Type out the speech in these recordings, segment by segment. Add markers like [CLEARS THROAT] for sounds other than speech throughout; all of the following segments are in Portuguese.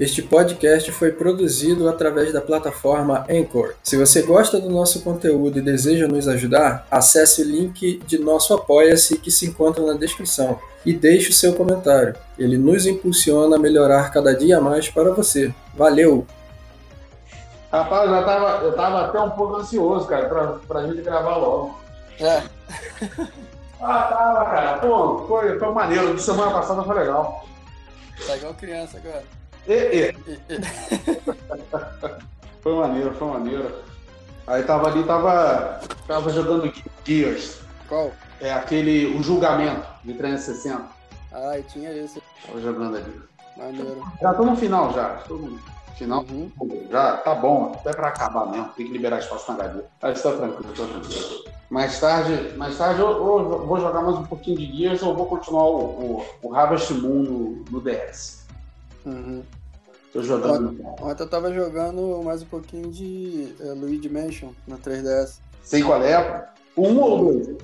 Este podcast foi produzido através da plataforma Anchor. Se você gosta do nosso conteúdo e deseja nos ajudar, acesse o link de nosso Apoia-se que se encontra na descrição e deixe o seu comentário. Ele nos impulsiona a melhorar cada dia mais para você. Valeu! Rapaz, eu, tava, eu tava até um pouco ansioso, cara, pra, pra gente gravar logo. É. [LAUGHS] Ah, tava, cara. Pô, foi, foi maneiro. De semana passada foi legal. Tá igual criança agora. E, e. [LAUGHS] Foi maneiro, foi maneiro. Aí tava ali, tava, tava jogando Gears. Qual? É aquele, o julgamento de 360. Ah, e tinha esse. Tava jogando ali. Maneiro. Já tô no final já. Tô no final. Uhum. Já tá bom, até pra acabar mesmo. Tem que liberar espaço na HD. Mas tá tranquilo, tá tranquilo. Mais tarde, mais tarde eu, eu vou jogar mais um pouquinho de Gears ou vou continuar o, o, o Harvest Moon no, no DS. Uhum. Tô jogando. Ontem eu tava jogando mais um pouquinho de é, Luigi Mansion na 3DS. Sei qual é. Um ou dois?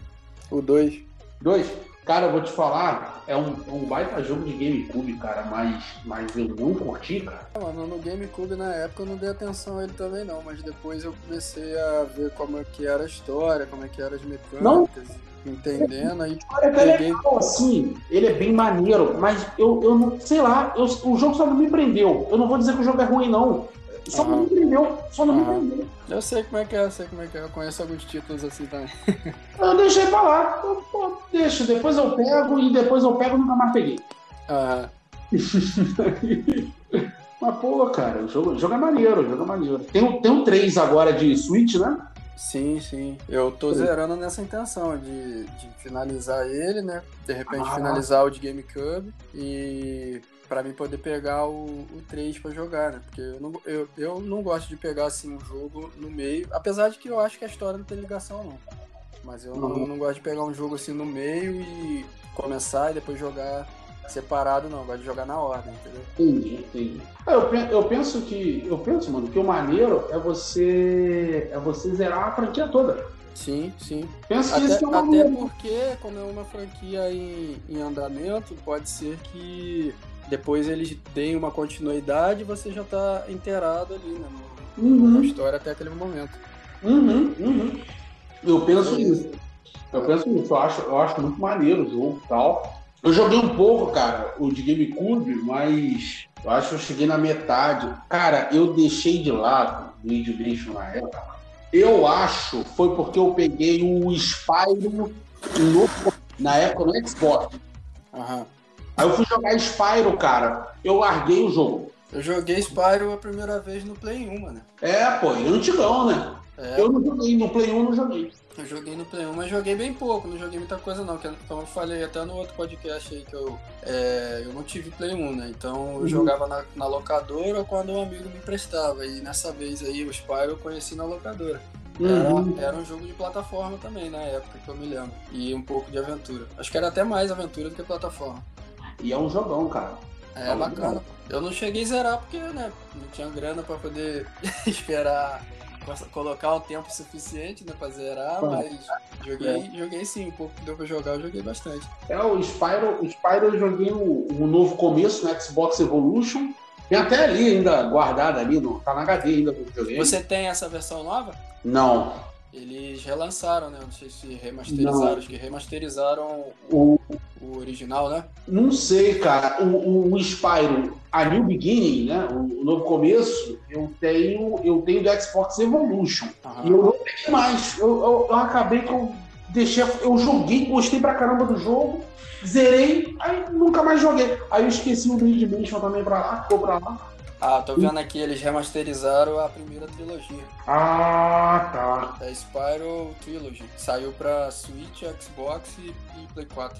O 2. Dois? Cara, eu vou te falar, é um, é um baita jogo de GameCube, cara, mas, mas eu não curti, cara. Mano, no GameCube na época eu não dei atenção a ele também não, mas depois eu comecei a ver como é que era a história, como é que eram as mecânicas, entendendo, aí Olha, cara, é Peguei. legal, assim, ele é bem maneiro, mas eu, eu não, sei lá, eu- o jogo só não me prendeu. Eu não vou dizer que o jogo é ruim, não. Só não Aham. me prendeu, só não Aham. me prendeu. eu sei como é que é, eu sei como é que é, eu conheço alguns títulos assim também. [LAUGHS] Eu deixei pra lá, eu, pô, deixa, depois eu pego e depois eu pego e nunca mais peguei. Ah, [LAUGHS] Mas, pô, cara, o jogo, o jogo é maneiro, o jogo é maneiro. Tem, tem um 3 agora de Switch, né? Sim, sim. Eu tô Sim. zerando nessa intenção de, de finalizar ele, né? De repente Ah. finalizar o de GameCube e pra mim poder pegar o, o 3 pra jogar, né? Porque eu não, eu, eu não gosto de pegar assim um jogo no meio, apesar de que eu acho que a história não tem ligação não. Mas eu não, Uhum. eu não gosto de pegar um jogo assim no meio e começar e depois jogar separado, não. Gosto de jogar na ordem, entendeu? Entendi, entendi. Ah, Eu, eu penso que. Eu penso, mano, que o maneiro é você. é você zerar a franquia toda. Sim, sim. Penso que Até, isso é uma até porque, como é uma franquia em, em andamento, pode ser que depois eles deem uma continuidade e você já tá inteirado ali, né? no- Na Uhum, história até aquele momento. uhum, uhum. Eu penso É isso. Eu penso isso. Eu acho, eu acho muito maneiro o jogo e tal. Eu joguei um pouco, cara, o de GameCube, mas eu acho que eu cheguei na metade. Cara, eu deixei de lado o Mansion na época. Eu acho foi porque eu peguei o Spyro no, na época no Xbox. Aham. Aí eu fui jogar Spyro, cara. Eu larguei o jogo. Eu joguei Spyro a primeira vez no Play 1, mano. É, pô, é antigão, né? É, Eu não joguei, no Play 1 eu não joguei. Eu joguei no Play 1, mas joguei bem pouco, não joguei muita coisa não. Que, como eu falei até no outro podcast aí que eu, é, eu não tive Play 1, né? Então eu Uhum. jogava na, na locadora quando um amigo me emprestava. E nessa vez aí o Spyro eu conheci na locadora. Uhum. Era, era um jogo de plataforma também na época, que eu me lembro. E um pouco de aventura. Acho que era até mais aventura do que plataforma. E é um jogão, cara. É Ah, bacana. Eu não cheguei a zerar porque, né, não tinha grana pra poder [LAUGHS] esperar colocar o tempo suficiente, né, pra zerar, mas joguei, joguei sim, um pouco que deu pra jogar, eu joguei bastante. É, o Spyro, o Spyro eu joguei o, o novo começo no Xbox Evolution. Tem até ali ainda guardado ali, no, tá na HD ainda. Você tem essa versão nova? Não. Eles relançaram, né? Não sei se remasterizaram, Não. acho que remasterizaram O, o original, né? não sei, cara. O, o, o Spyro, a New Beginning, né? O, o novo começo, eu tenho, eu tenho do Xbox Evolution. Aham. E eu não peguei mais. Eu, eu, eu acabei que eu deixei. Eu joguei, gostei pra caramba do jogo, zerei, aí nunca mais joguei. Aí eu esqueci o Luigi Mansion também pra lá, ficou pra lá. Ah, tô vendo aqui, eles remasterizaram a primeira trilogia. Ah, tá. É Spyro Trilogy. Saiu pra Switch, Xbox e, e Play 4.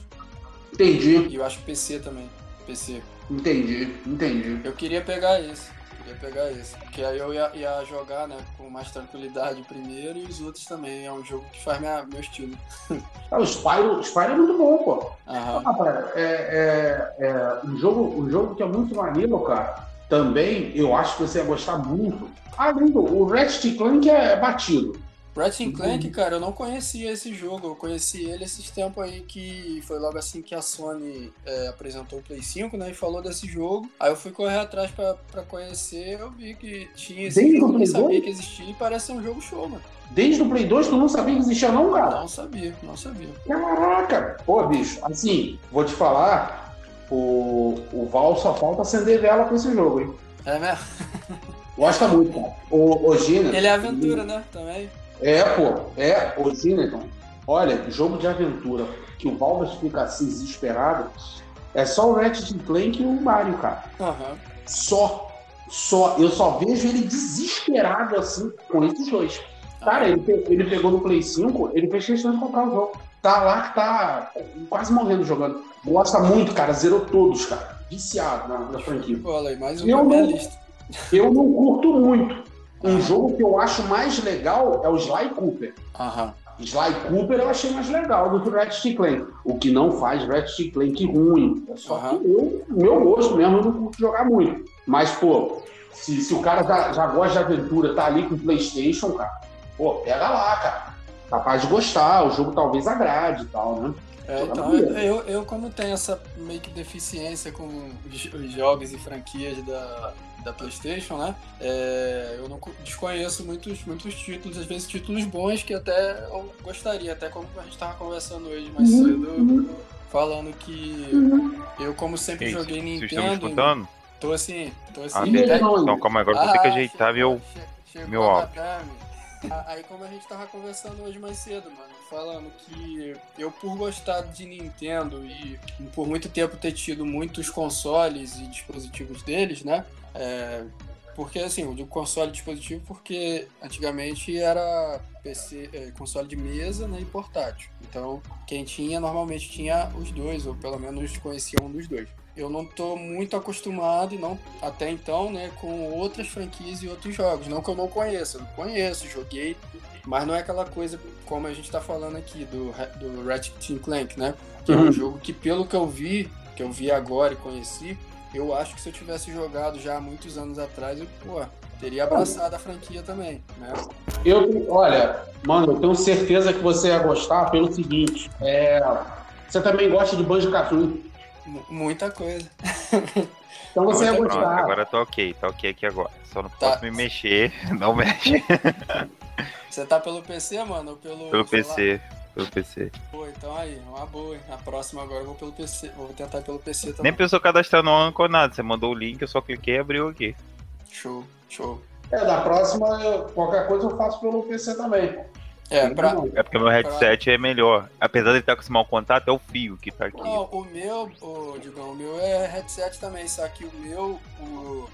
Entendi, E eu acho PC também. PC. entendi, entendi. Eu queria pegar esse. Queria pegar esse. Porque aí eu ia, ia jogar, né, com mais tranquilidade primeiro e os outros também. É um jogo que faz minha, meu estilo. [LAUGHS] Ah, o Spyro, o Spyro é muito bom, pô. Aham. Rapaz, é, é, é um, jogo, um jogo que é muito maneiro, cara. Também, eu acho que você ia gostar muito. Além do o Ratchet Clank é batido. Ratchet Clank, cara, eu não conhecia esse jogo. Eu conheci ele esses tempos aí que foi logo assim que a Sony é, apresentou o Play 5, né? E falou desse jogo. Aí eu fui correr atrás pra, pra conhecer. Eu vi que tinha esse Desde jogo, nem Play sabia 2? que existia e parece ser um jogo show, mano. Desde o Play 2 tu não sabia que existia não, cara? Não sabia, não sabia. Caraca! Pô, bicho, assim, vou te falar, o, o Val só falta acender vela com esse jogo, hein? É mesmo? Gosta muito, cara. O, o Gina. Ele é aventura, né? Também. É, pô, é, o Gineton. Olha, jogo de aventura que o Valves fica assim desesperado, é só o Ratchet Clank e o Mario, cara. Aham. Só. Só. Eu só vejo ele desesperado assim com esses dois. Cara, ele, pe- ele pegou no Play 5, ele fez questão de comprar o jogo. Tá lá que tá quase morrendo jogando. Gosta muito, cara. Zerou todos, cara. Viciado na, na franquia. Olha mais um Eu não-. Eu não curto muito. Um jogo que eu acho mais legal é o Sly Cooper. Aham. Sly Cooper eu achei mais legal do que o Ratchet Clank. O que não faz Ratchet Clank ruim. É só que eu, meu gosto mesmo, eu não curto jogar muito. Mas, pô, se, se o cara já, já gosta de aventura, tá ali com o Playstation, cara, pô, pega lá, cara. Capaz de gostar, o jogo talvez agrade e tal, né? É, então, eu, eu, como tenho essa meio que deficiência com os os jogos e franquias da, da PlayStation, né? é, eu não co- desconheço muitos, muitos títulos, às vezes títulos bons que até eu gostaria, até como a gente estava conversando hoje mais cedo, falando que eu, como sempre Ei, joguei Vocês estão me Nintendo, escutando? tô assim, tô assim. Ah, não, Então calma, agora eu vou ter que Ah, ajeitar chegou- meu. che- meu a áudio. Ah, Aí como a gente tava conversando hoje mais cedo, mano, falando que eu por gostar de Nintendo e por muito tempo ter tido muitos consoles e dispositivos deles, né? É, porque assim, digo console e dispositivo porque antigamente era PC, é, console de mesa né, e portátil. Então quem tinha normalmente tinha os dois, ou pelo menos conhecia um dos dois. Eu não tô muito acostumado não até então, né, com outras franquias e outros jogos. Não que eu não conheça, eu conheço, joguei, mas não é aquela coisa como a gente tá falando aqui do, do Ratchet Clank, né? Que é um Uhum. jogo que pelo que eu vi, que eu vi agora e conheci, eu acho que se eu tivesse jogado já há muitos anos atrás, eu, pô, teria abraçado a franquia também, né? Eu, olha, mano, eu tenho certeza que você ia gostar pelo seguinte. É, você também gosta de Banjo Kazooie. M- muita coisa. [LAUGHS] Então você ia Pronto, gostar. agora tá ok, tá ok aqui agora. Só não Tá. posso me mexer, [LAUGHS] não mexe [LAUGHS] Você tá pelo PC, mano? Ou pelo, pelo? PC. Pelo PC. Pô, então aí, uma boa, hein? Na próxima agora eu vou pelo PC. Vou tentar pelo PC Nem também. precisou cadastrar no Anchor nada. Você mandou o link, eu só cliquei e abriu aqui. Show, show. É, da próxima, eu- qualquer coisa eu faço pelo PC também. É, pra. É porque meu headset é melhor. Apesar de ele estar com esse mau contato, é o fio que tá aqui. Não, o meu, o, Digão, o meu é headset também, só que o meu, o,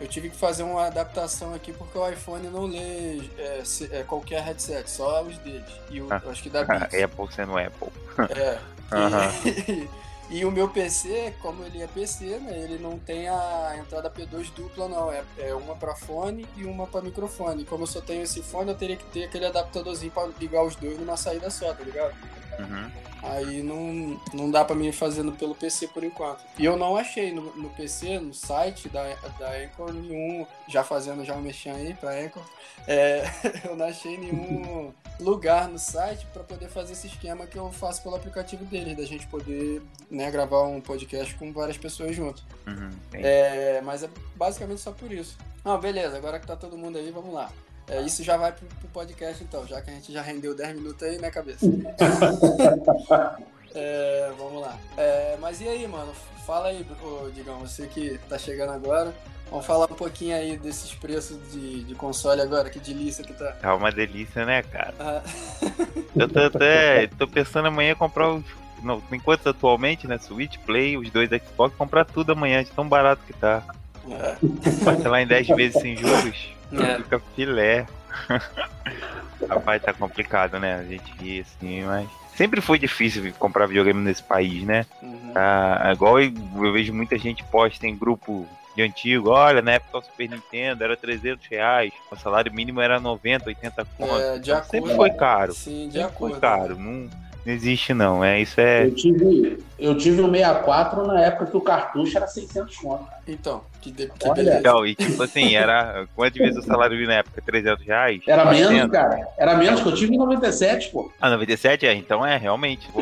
eu tive que fazer uma adaptação aqui porque o iPhone não lê é, se- é, qualquer headset, só os deles. E o, Ah. eu acho que da Beats. [LAUGHS] Apple sendo Apple. É. [LAUGHS] Aham. E, [LAUGHS] e o meu PC, como ele é PC, né, ele não tem a entrada P2 dupla, não. É, é uma para fone e uma para microfone. Como eu só tenho esse fone, eu teria que ter aquele adaptadorzinho para ligar os dois numa saída só, tá ligado? Uhum. Aí não, não dá pra mim fazer no- pelo PC por enquanto. E eu não achei no, no PC, no site da, da Anchor, nenhum. Já fazendo já um mexão aí pra Anchor. é, [LAUGHS] eu não achei nenhum lugar no site pra poder fazer esse esquema que eu faço pelo aplicativo deles, da gente poder né, gravar um podcast com várias pessoas junto. Uhum. É, mas é basicamente só por isso. Não, beleza, agora que tá todo mundo aí, vamos lá. É, isso já vai pro, pro podcast então, já que a gente já rendeu 10 minutos aí, né, cabeça? [LAUGHS] É, vamos lá. É, mas e aí, mano? Fala aí, ô, Digão, você que tá chegando agora. Vamos falar um pouquinho aí desses preços de, de console agora, que delícia que tá. Tá uma delícia, né, cara? Ah, [LAUGHS] Eu tô até. tô pensando amanhã comprar os. Não, tem quantos atualmente, né? Switch, Play, os dois Xbox, comprar tudo amanhã, de tão barato que tá. é, Parcelar em 10 vezes sem juros, É. fica filé. [LAUGHS] Rapaz, tá complicado, né? A gente ri assim, mas. Sempre foi difícil comprar videogame nesse país, né? uhum. Tá, igual eu, eu vejo muita gente posta em grupo de antigo, olha, na época o Super Nintendo era 300 reais, o salário mínimo era 90, 80 conto. É, de acordo. sempre foi caro, Sim, de sempre acordo. foi caro. Não, Não existe não, é isso é. Eu tive, eu tive o 64 na época que o cartucho era 600 conto. Então, que, de, que Olha. beleza. Legal, e tipo assim, era. Quantas vezes o salário na época? 300 reais? Era 400? menos, cara. Era menos que eu tive em 97, pô. Ah, 97 é? Então é, realmente, pô.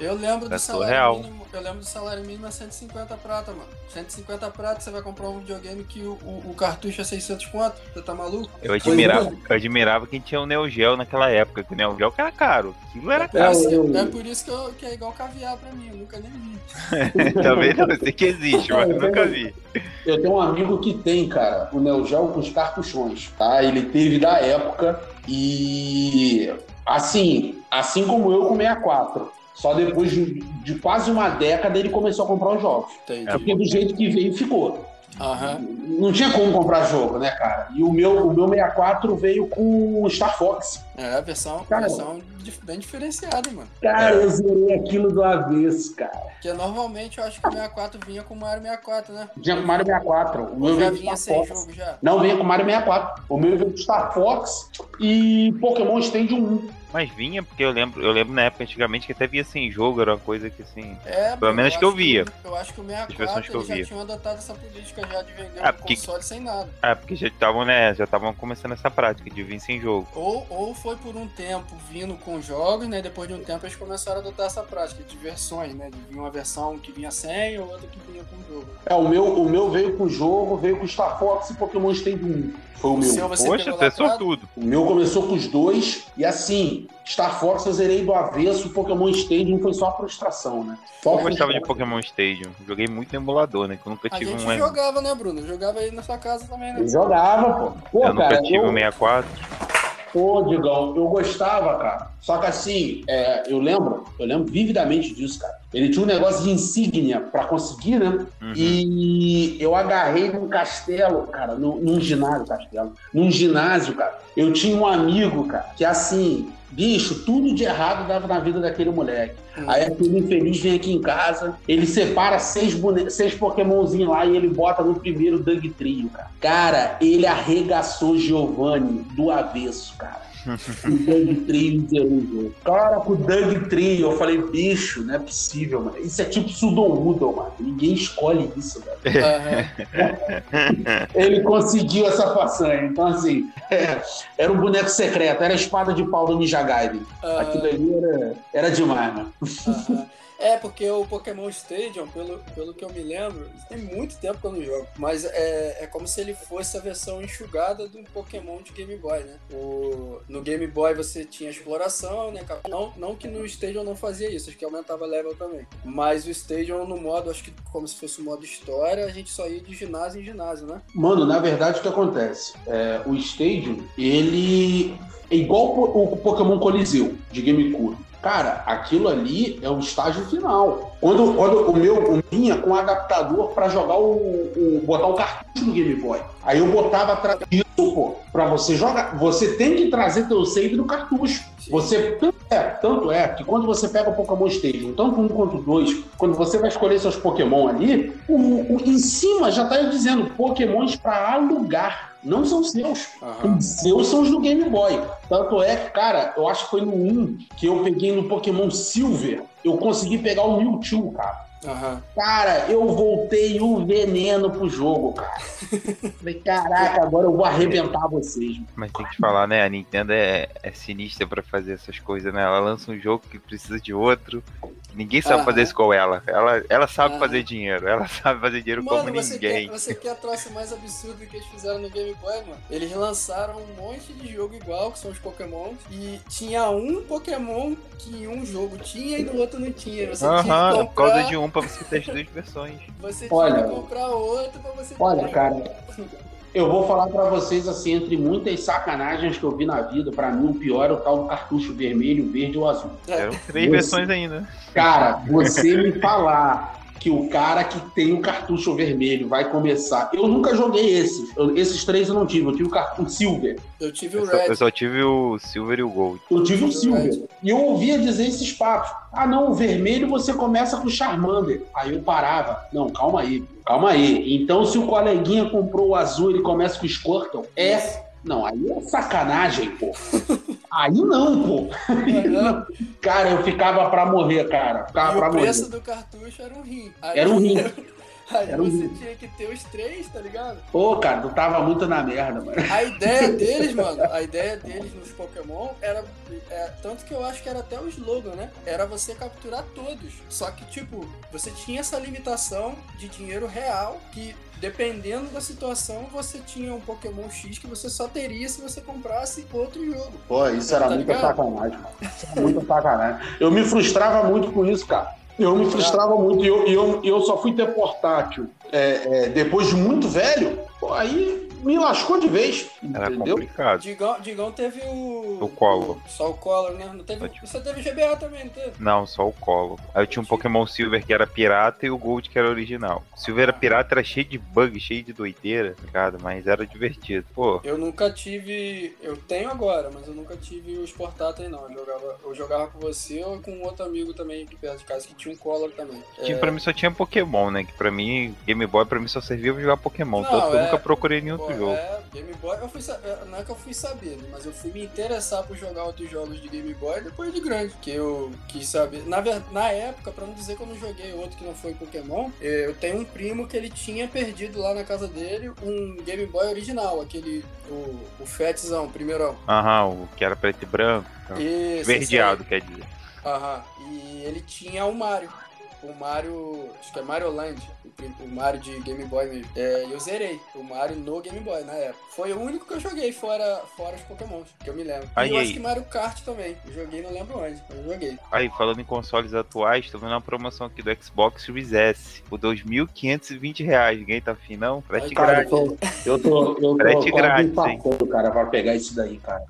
Eu lembro do salário surreal. mínimo. Eu lembro do salário mínimo é 150 prata, mano. 150 prata, você vai comprar um videogame que o, o, o cartucho é 600 conto. Você tá maluco? Eu admirava, eu admirava quem tinha o Neo Geo naquela época, que o Neo Geo que era caro. Aquilo era É por É, eu- é por isso que, eu- que é igual caviar pra mim. Eu nunca nem vi. [LAUGHS] Também não, eu sei que existe, mas Eu nunca vi. Eu tenho um amigo que tem, cara, o Neo Geo com os cartuchões, tá? Ele teve da época e assim, assim como eu com o 64. Só depois de, de quase uma década ele começou a comprar os jogos. Entendi. Porque do jeito que veio ficou. Aham. Não tinha como comprar jogo, né, cara? E o meu, o meu 64 veio com o Star Fox. É, a versão, Cara. versão bem diferenciada, mano. Cara, eu zerei aquilo do avesso, cara. Porque normalmente eu acho que o 64 vinha com o Mario 64, né? Tinha com Mario 64. O meu já vinha sem Fox. jogo já. Não, veio com Mario 64. O meu veio com Star Fox e Pokémon Stadium 1. Mas vinha, porque eu lembro, eu lembro na época antigamente que até via sem jogo, era uma coisa que assim. É, Pelo menos eu que eu via. Eu acho que o versões 64 que eu já via. tinham adotado essa política já de vender Ah, um porque- console sem nada. Ah, porque já estavam, né? Já estavam começando essa prática de vir sem jogo. Ou, ou foi por um tempo vindo com jogos, né? Depois de um tempo eles começaram a adotar essa prática de versões, né? De vir uma versão que vinha sem ou outra que vinha com jogo. É, o meu, o meu veio com jogo, veio com Star Fox e Pokémon Stadium 1. Foi o O meu. seu você Poxa, você é sortudo. O meu começou com os dois. E assim, Star Fox eu zerei do avesso, Pokémon Stadium foi só frustração, né? Só Eu gostava de. Pokémon Stadium. Joguei muito no emulador, né? Que eu nunca A tive gente um. jogava, né, Bruno? Jogava aí na sua casa também, né? Eu jogava, pô. Pô, Eu nunca cara, tive eu, um 64. Pô, Digão, eu gostava, cara. Só que assim, é, eu lembro, eu lembro vividamente disso, cara. Ele tinha um negócio de insígnia pra conseguir, né? Uhum. E eu agarrei num castelo, cara, num, num ginásio, castelo, num ginásio, cara. Eu tinha um amigo, cara, que assim, bicho, tudo de errado dava na vida daquele moleque. Hum. Aí aquele infeliz vem aqui em casa, ele separa seis, bone... seis pokémonzinhos lá e ele bota no primeiro Doug Trio, cara. Cara, ele arregaçou Giovanni do avesso, cara. O Doug Trio zerou o jogo. Cara, com o Doug Trio, eu falei, bicho, não é possível, mano. Isso é tipo Sudoudon, mano. Ninguém escolhe isso, velho. Aham. [LAUGHS] Ele conseguiu essa façanha. Então, assim, é, era um boneco secreto, era a espada de pau do Ninja Gaiden. Aham. Aquilo ali era, era demais, mano. Aham. É, porque o Pokémon Stadium, pelo, pelo que eu me lembro, tem muito tempo que eu não jogo, mas é, é como se ele fosse a versão enxugada um Pokémon de Game Boy, né? O, no Game Boy você tinha exploração, né? Não, não que no Stadium não fazia isso, acho que aumentava level também. Mas o Stadium no modo, acho que como se fosse o modo história, a gente só ia de ginásio em ginásio, né? Mano, na verdade, o que acontece? É, o Stadium, ele é igual o Pokémon Coliseu de GameCube. Cara, aquilo ali é o estágio final. Quando, quando o meu vinha com adaptador pra jogar o, o- botar o cartucho do Game Boy. Aí eu botava atrás disso, pô, pra você jogar. Você tem que trazer teu save do cartucho. Você tanto é, tanto é que quando você pega o Pokémon Stadium, tanto um quanto dois, quando você vai escolher seus Pokémon ali, o, o- em cima já tá dizendo Pokémons pra alugar. Não são seus. Aham. Os seus são os do Game Boy. Tanto é que, cara, eu acho que foi no 1 que eu peguei no Pokémon Silver. Eu consegui pegar o Mewtwo, cara. Aham. Cara, eu voltei o veneno pro jogo, cara. [LAUGHS] Falei, caraca, agora eu vou arrebentar vocês. Mas tem que te falar, né? A Nintendo é, é sinistra pra fazer essas coisas, né? Ela lança um jogo que precisa de outro. Ninguém sabe Aham. fazer isso com ela. Ela, ela sabe Aham. fazer dinheiro. Ela sabe fazer dinheiro como Mano, você quer, ninguém. você quer a troça mais absurda que eles fizeram no Game Boy, mano? Eles lançaram um monte de jogo igual, que são os Pokémon, e tinha um Pokémon que em um jogo tinha e no outro não tinha. Você tinha Aham, que por causa comprar, de um pra você ter as duas versões. você Olha- que comprar outro pra você Olha, ter. cara, eu vou falar pra vocês assim, entre muitas sacanagens que eu vi na vida, pra mim o pior é o tal do cartucho vermelho, verde ou azul. Eram três Esse- versões ainda. Cara, você me falar que o cara que tem o cartucho vermelho vai começar. Eu nunca joguei esses. Eu- esses três eu não tive. Eu tive o cartucho Silver. Eu tive Eu o só, eu Red. só tive o Silver e o Gold. Eu tive o Red. Silver. E eu ouvia dizer esses papos. Ah, não, o vermelho você começa com o Charmander. Aí eu parava. Não, calma aí. Calma aí. Então, se o coleguinha comprou o azul, ele começa com o Squirtle? É. Não, aí é sacanagem, pô. Aí não, pô. Cara, eu ficava pra morrer, cara. Ficava E pra o morrer. preço do cartucho era um rim. Aí, Era um [LAUGHS] rim. Aí Era um você rim. tinha que ter os três, tá ligado? Pô, cara, tu tava muito na merda, mano. A ideia [LAUGHS] deles, mano, a ideia deles nos Pokémon era. é, tanto que eu acho que era até o slogan, né? Era você capturar todos. Só que, tipo, você tinha essa limitação de dinheiro real que. Dependendo da situação, você tinha um Pokémon X que você só teria se você comprasse outro jogo. Pô, isso era Tá muita ligado? sacanagem, mano. Isso era muita sacanagem. Eu me frustrava muito com isso, cara. Eu me frustrava muito e eu, eu, eu só fui ter portátil é, é, depois de muito velho. Pô, aí me lascou de vez, Era entendeu? complicado. Digão, Digão teve o. O Collor. Só o Collor, né? Não teve, você teve GBA também, não teve? Não, só o Colo. Aí eu tinha um Pokémon Silver que era pirata e o Gold que era original. Silver era pirata, era cheio de bug, cheio de doideira, tá ligado? Mas era divertido. Pô, Eu nunca tive. Eu tenho agora, mas eu nunca tive os portáteis, não. Eu jogava, eu jogava com você ou com outro amigo também aqui perto de casa que tinha um Collor também. tinha, É, pra mim só tinha Pokémon, né? Que pra mim, Game Boy pra mim só servia pra jogar Pokémon. Não, Tanto que eu é- nunca procurei nenhum pô, outro jogo. é, Game Boy, eu fui é, não é que eu fui saber, mas eu fui me interessar por jogar outros jogos de Game Boy depois de grande, que eu quis saber. Na, na época, pra não dizer que eu não joguei outro que não foi Pokémon, eh, eu tenho um primo que ele tinha perdido lá na casa dele um Game Boy original, aquele, o, o Fatzão, o primeirão. Aham, o que era preto e branco. Aí. Verdeado, quer dizer. Aham. E ele tinha o Mario. O Mario. Acho que é Mario Land. O, o Mario de Game Boy mesmo. É, eu zerei o Mario no Game Boy na época. Foi o único que eu joguei fora, fora os Pokémons, que eu me lembro. Aí, e eu aí. acho que Mario Kart também. Eu joguei, não lembro onde. mas Eu joguei. Aí, falando em consoles atuais, tô vendo uma promoção aqui do Xbox Series S. Por 2.520 reais. Ninguém tá afim, não? Frete Cara, grátis. eu tô, eu tô, eu Frete grátis, empatando, cara, pra pegar isso daí, cara.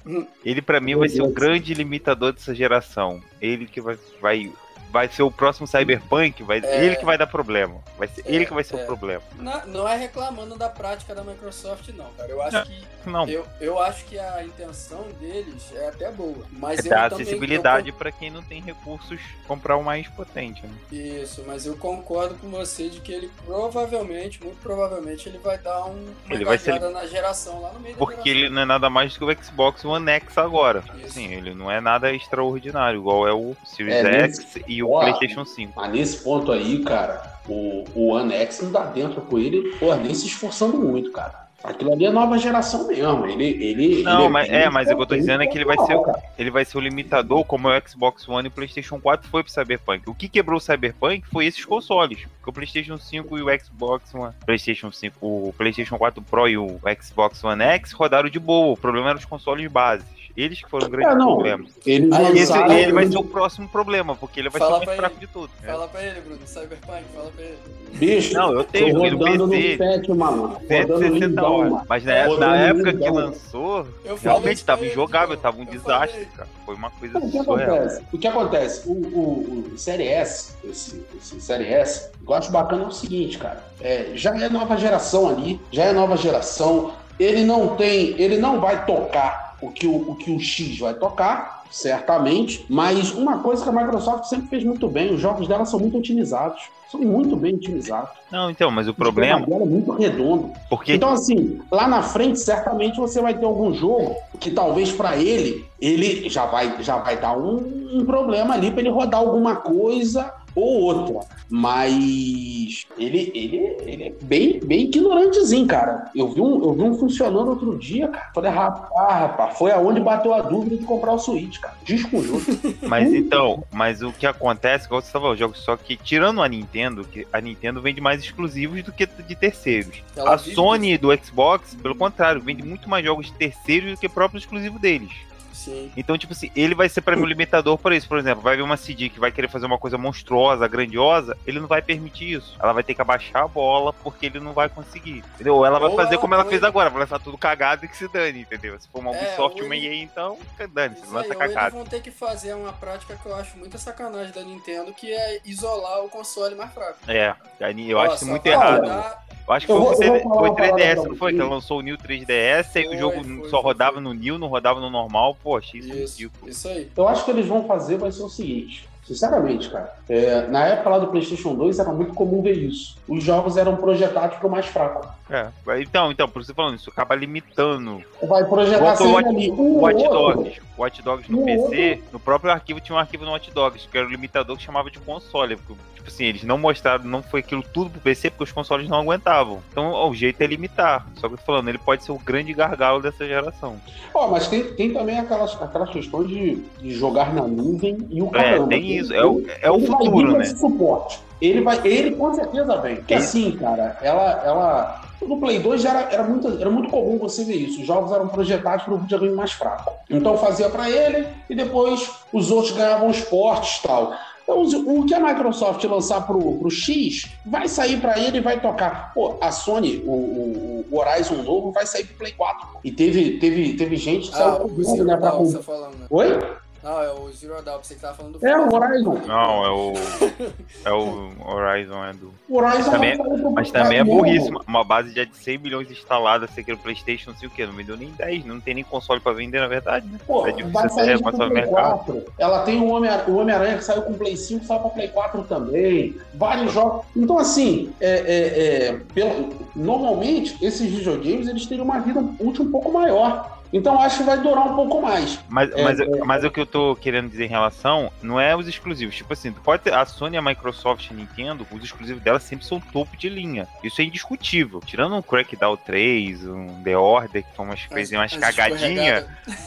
Ele pra mim Meu vai ser o Deus. grande limitador dessa geração. Ele que vai, vai, vai ser o próximo Cyberpunk, vai, É. ele que vai dar problema. Vai ser É, ele que vai ser é. o problema. Na- não é reclamando da prática da Microsoft, não, cara. Eu acho que. Não, Eu, eu acho que a intenção deles é até boa. Mas é eu dar também. acessibilidade pra quem não tem recursos comprar o mais potente, né? Isso, mas eu concordo com você de que ele provavelmente, muito provavelmente, ele vai dar um, uma Ele vai ser- na geração lá no meio Porque da ele não é nada mais do que o Xbox One X agora. Isso. Sim, ele não é nada extraordinário, igual é o Series É, X e o Ó, PlayStation 5. Mas nesse ponto aí, cara, o, o One X não dá dentro com ele, porra, nem se esforçando muito, cara. Aquilo ali é nova geração mesmo. Ele, ele, Não, ele mas- é, mas o que eu tô dizendo é que ele vai ser o- Cara. Ele vai ser o limitador, como é o Xbox One e o PlayStation 4 foi pro Cyberpunk. O que quebrou o Cyberpunk foi esses consoles. Porque o PlayStation 5 e o Xbox One, PlayStation 5, o PlayStation 4 Pro e o Xbox One X rodaram de boa. O problema era os consoles bases. Eles que foram o grande É, não. problema. Eles Aí E esse, ele vai ser o próximo problema, porque ele vai Fala ser o mais fraco de tudo. né? Fala pra ele, Bruno, Cyberpunk, fala pra ele. Bicho, Não, eu tô tenho no rodando no PC. pet, mano. Rodando 160 lindão, horas. mano. Mas na, Rodando na época que lançou, Eu realmente tava ele, injogável, Digão. tava um Eu desastre, falei. cara. Foi uma coisa O que surreal. acontece? O que acontece? O, o, o Série S, esse, esse Série S, o que eu acho bacana é o seguinte, cara. É, já é nova geração ali, já é nova geração. Ele não tem, ele não vai tocar o que o, o que o X vai tocar, certamente. Mas uma coisa que a Microsoft sempre fez muito bem, os jogos dela são muito otimizados. São muito bem otimizados. Não, então, mas o O problema, é muito redondo. porque Então, assim, lá na frente, certamente você vai ter algum jogo que talvez pra ele, ele já vai, já vai dar um, um problema ali pra ele rodar alguma coisa ou outra. Mas ele, ele, ele é bem, bem ignorantezinho, cara. Eu vi, um, eu vi um funcionando outro dia, cara. Falei, rapaz, rapaz, foi aonde bateu a dúvida de comprar o Switch, cara. Diz com o jogo. [LAUGHS] Mas então, mas o que acontece, igual você estava jogos, só que tirando a Nintendo, que a Nintendo vende mais exclusivos do que de terceiros. Ela a Sony do Xbox, pelo contrário, vende muito mais jogos de terceiros do que próprio exclusivo deles. Sim. Então, tipo assim, ele vai ser para mim o limitador para isso. Por exemplo, vai ver uma CD que vai querer fazer uma coisa monstruosa, grandiosa, ele não vai permitir isso. Ela vai ter que abaixar a bola porque ele não vai conseguir. Entendeu? Ou ela vai Ou fazer ela como ela fez agora, vai lançar tudo cagado e que se dane, entendeu? Se for uma É, Ubisoft, ou uma ele- EA, então, dane-se, lança ou eles cagado. vão ter que fazer uma prática que eu acho muita sacanagem da Nintendo, que é isolar o console mais fraco. É, eu Ó, acho isso só muito errado. rodar- Eu acho que Eu foi, vou- o eu vou 3D falar foi uma parada 3DS, pra não foi? você. Que ela lançou o New 3DS, aí Foi, o jogo foi, só foi, rodava foi. no New, não rodava no normal. Pô, achei isso, Isso, ridículo. isso aí. Eu acho que eles vão fazer vai ser o seguinte: Sinceramente, cara. É, na época lá do PlayStation 2 era muito comum ver isso. Os jogos eram projetados para o mais fraco. É, então, então, por isso falando isso, acaba limitando. Vai projetar sempre Watch, ali. Um Watch Dogs. Watch Dogs no PC, no próprio arquivo tinha um arquivo no Watch Dogs, que era o limitador que chamava de console. Porque, tipo assim, eles não mostraram, não foi aquilo tudo pro PC porque os consoles não aguentavam. Então o jeito é limitar. Só que eu tô falando, ele pode ser o grande gargalo dessa geração. Ó, oh, mas tem, tem também aquelas, aquelas questões de, de jogar na nuvem e o é, caramba. É, tem isso, é o, é o futuro, né? Suporte. Ele vai, ele com certeza vem. Porque assim, cara, ela, ela no Play 2 já era, era, muito, era muito comum você ver isso. Os jogos eram projetados para o videogame mais fraco. Então fazia para ele e depois os outros ganhavam os portes e tal. Então, o que a Microsoft lançar para o X vai sair para ele e vai tocar. Pô, a Sony, o, o, o, Horizon novo, vai sair para Play 4. E teve, teve, teve gente que ah, saiu com né, pra... falando, né? Oi? Não, é o Zero Dawn, você que tava falando do É o Horizon. Não, é o. [LAUGHS] É o Horizon, é do. O Horizon também, é, mas também é burrice. Uma base já de 100 milhões instalada, sei que no PlayStation, não sei o que, não vendeu nem 10, não tem nem console pra vender, na verdade, né? Pô, é difícil sair console mercado. Ela tem o Homem-Aranha Homem que saiu com Play 5, saiu pra Play 4 também. Vários jogos. Então, assim, é, é, é, pelo, normalmente, esses videogames eles teriam uma vida útil um pouco maior. Então acho que vai durar um pouco mais. Mas, é, mas, é... mas o que eu tô querendo dizer em relação não é os exclusivos. Tipo assim, tu pode ter a Sony, a Microsoft e a Nintendo, os exclusivos delas sempre são topo de linha. Isso é indiscutível. Tirando um Crackdown 3, um The Order, que foi umas coisinhas mais cagadinhas.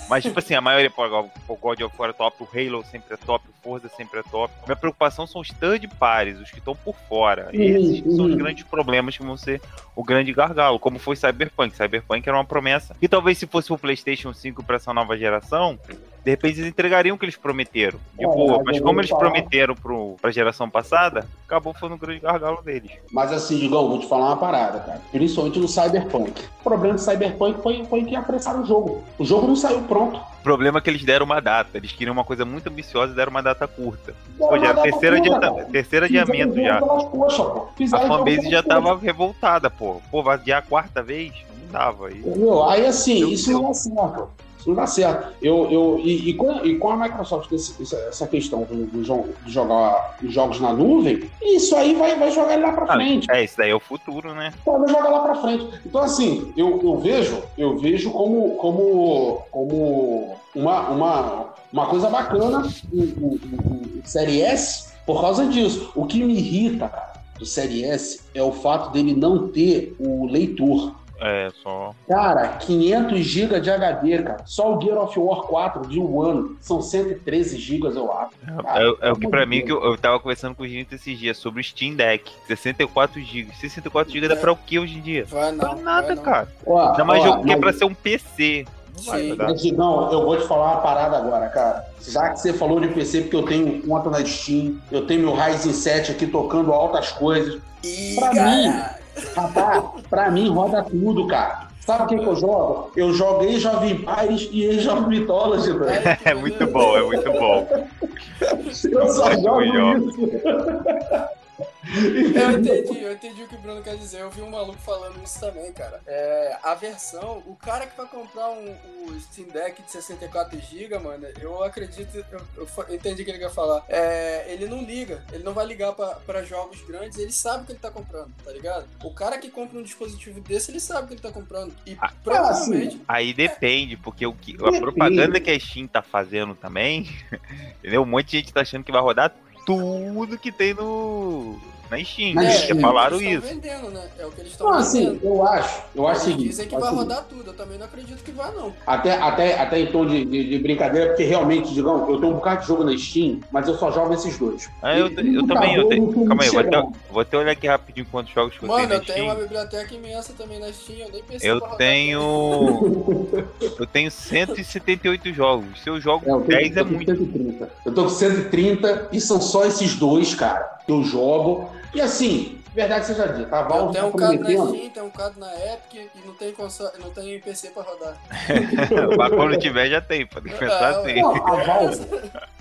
Mas, tipo assim, a maioria, pô, o God of War é top, o Halo sempre é top, o Forza sempre é top. Minha preocupação são os third pares, os que estão por fora. Uhum, Esses uhum. são os grandes problemas que vão ser o grande gargalo, como foi Cyberpunk. Cyberpunk era uma promessa. E talvez se fosse o PlayStation 5 para essa nova geração, de repente eles entregariam o que eles prometeram. De é, boa, mas como eles falar... prometeram pro, pra geração passada, acabou foi um grande gargalo deles. Mas assim, Digão, vou te falar uma parada, cara. Principalmente no Cyberpunk. O problema do Cyberpunk foi, foi que apressaram o jogo. O jogo não saiu pronto. O problema é que eles deram uma data. Eles queriam uma coisa muito ambiciosa e deram uma data curta. Pô, já terceira, curta, terceira adiamento já. A fanbase já tava revoltada, pô. Pô, vai adiar a quarta vez? Não dava. Aí, aí assim, isso não é certo. Isso não dá certo. Eu, eu, e, e, com, e com a Microsoft, essa, essa questão do, do, de jogar os jogos na nuvem, isso aí vai, vai jogar ele lá pra ah, frente. É, isso daí é o futuro, né? Vai jogar lá pra frente. Então, assim, eu, eu vejo, eu vejo como, como, como uma, uma, uma coisa bacana o, o, o, o Série S por causa disso. O que me irrita, cara, do Série S é o fato dele não ter o leitor. É, só. Cara, 500 GB de HD, cara. Só o Gear of War 4 de um ano são 113 GB, eu acho. Cara, é, é, o que pra mim, que eu, eu tava conversando com o gente esses dias sobre o Steam Deck. 64 GB. 64 GB é. dá pra o que hoje em dia? Vai não. Pra nada, não. cara. Ó, Ainda mais ó, jogo que é pra ser um PC. Sim. Mas, não, eu vou te falar uma parada agora, cara. Já que você falou de PC, porque eu tenho conta na Steam, eu tenho meu Ryzen 7 aqui tocando altas coisas. Ih, pra mim, Rapaz, pra mim roda tudo, cara. Sabe o que, que eu jogo? Eu jogo Age of Empires e Age of Mythology, velho. É muito bom, é muito bom. eu só jogo isso. Eu entendi, eu entendi o que o Bruno quer dizer. Eu vi um maluco falando isso também, cara. É, a versão, o cara que vai comprar um, um Steam Deck de 64GB, mano, eu acredito, eu, eu entendi o que ele quer falar. É, ele não liga, ele não vai ligar pra, pra jogos grandes, ele sabe o que ele tá comprando, tá ligado? O cara que compra um dispositivo desse, ele sabe o que ele tá comprando. E ah, provavelmente. Assim, aí depende, porque o que, a propaganda que a Steam tá fazendo também, [LAUGHS] entendeu? Um monte de gente tá achando que vai rodar tudo que tem no na Steam. Na Steam. É, falaram é isso. Vendendo, né? É o que eles estão vendendo. Assim, eu acho. Eu acho eles dizem que vai assim, rodar tudo. Eu também não acredito que vai, não. Até, até, até em tom de, de, de brincadeira, porque realmente, digamos, eu tenho um bocado de jogo na Steam, mas eu só jogo esses dois. Ah, eu, eu, eu também. Eu tenho, calma aí, vou até, vou até olhar aqui rapidinho quantos jogos que eu Mano, tenho. Mano, eu tenho uma biblioteca imensa também na Steam. Eu nem pensei Eu tenho. [LAUGHS] eu tenho 178 jogos. Se eu jogo é, eu 10 é muito. 130. Eu tô com 130 e são só esses dois, cara, eu jogo. E assim, Verdade seja dita, a Valve tem um tá na Steam, tem um card na Epic e não tem, console, não tem PC pra rodar. Mas quando tiver já tem, pode pensar assim. Não, a Valve,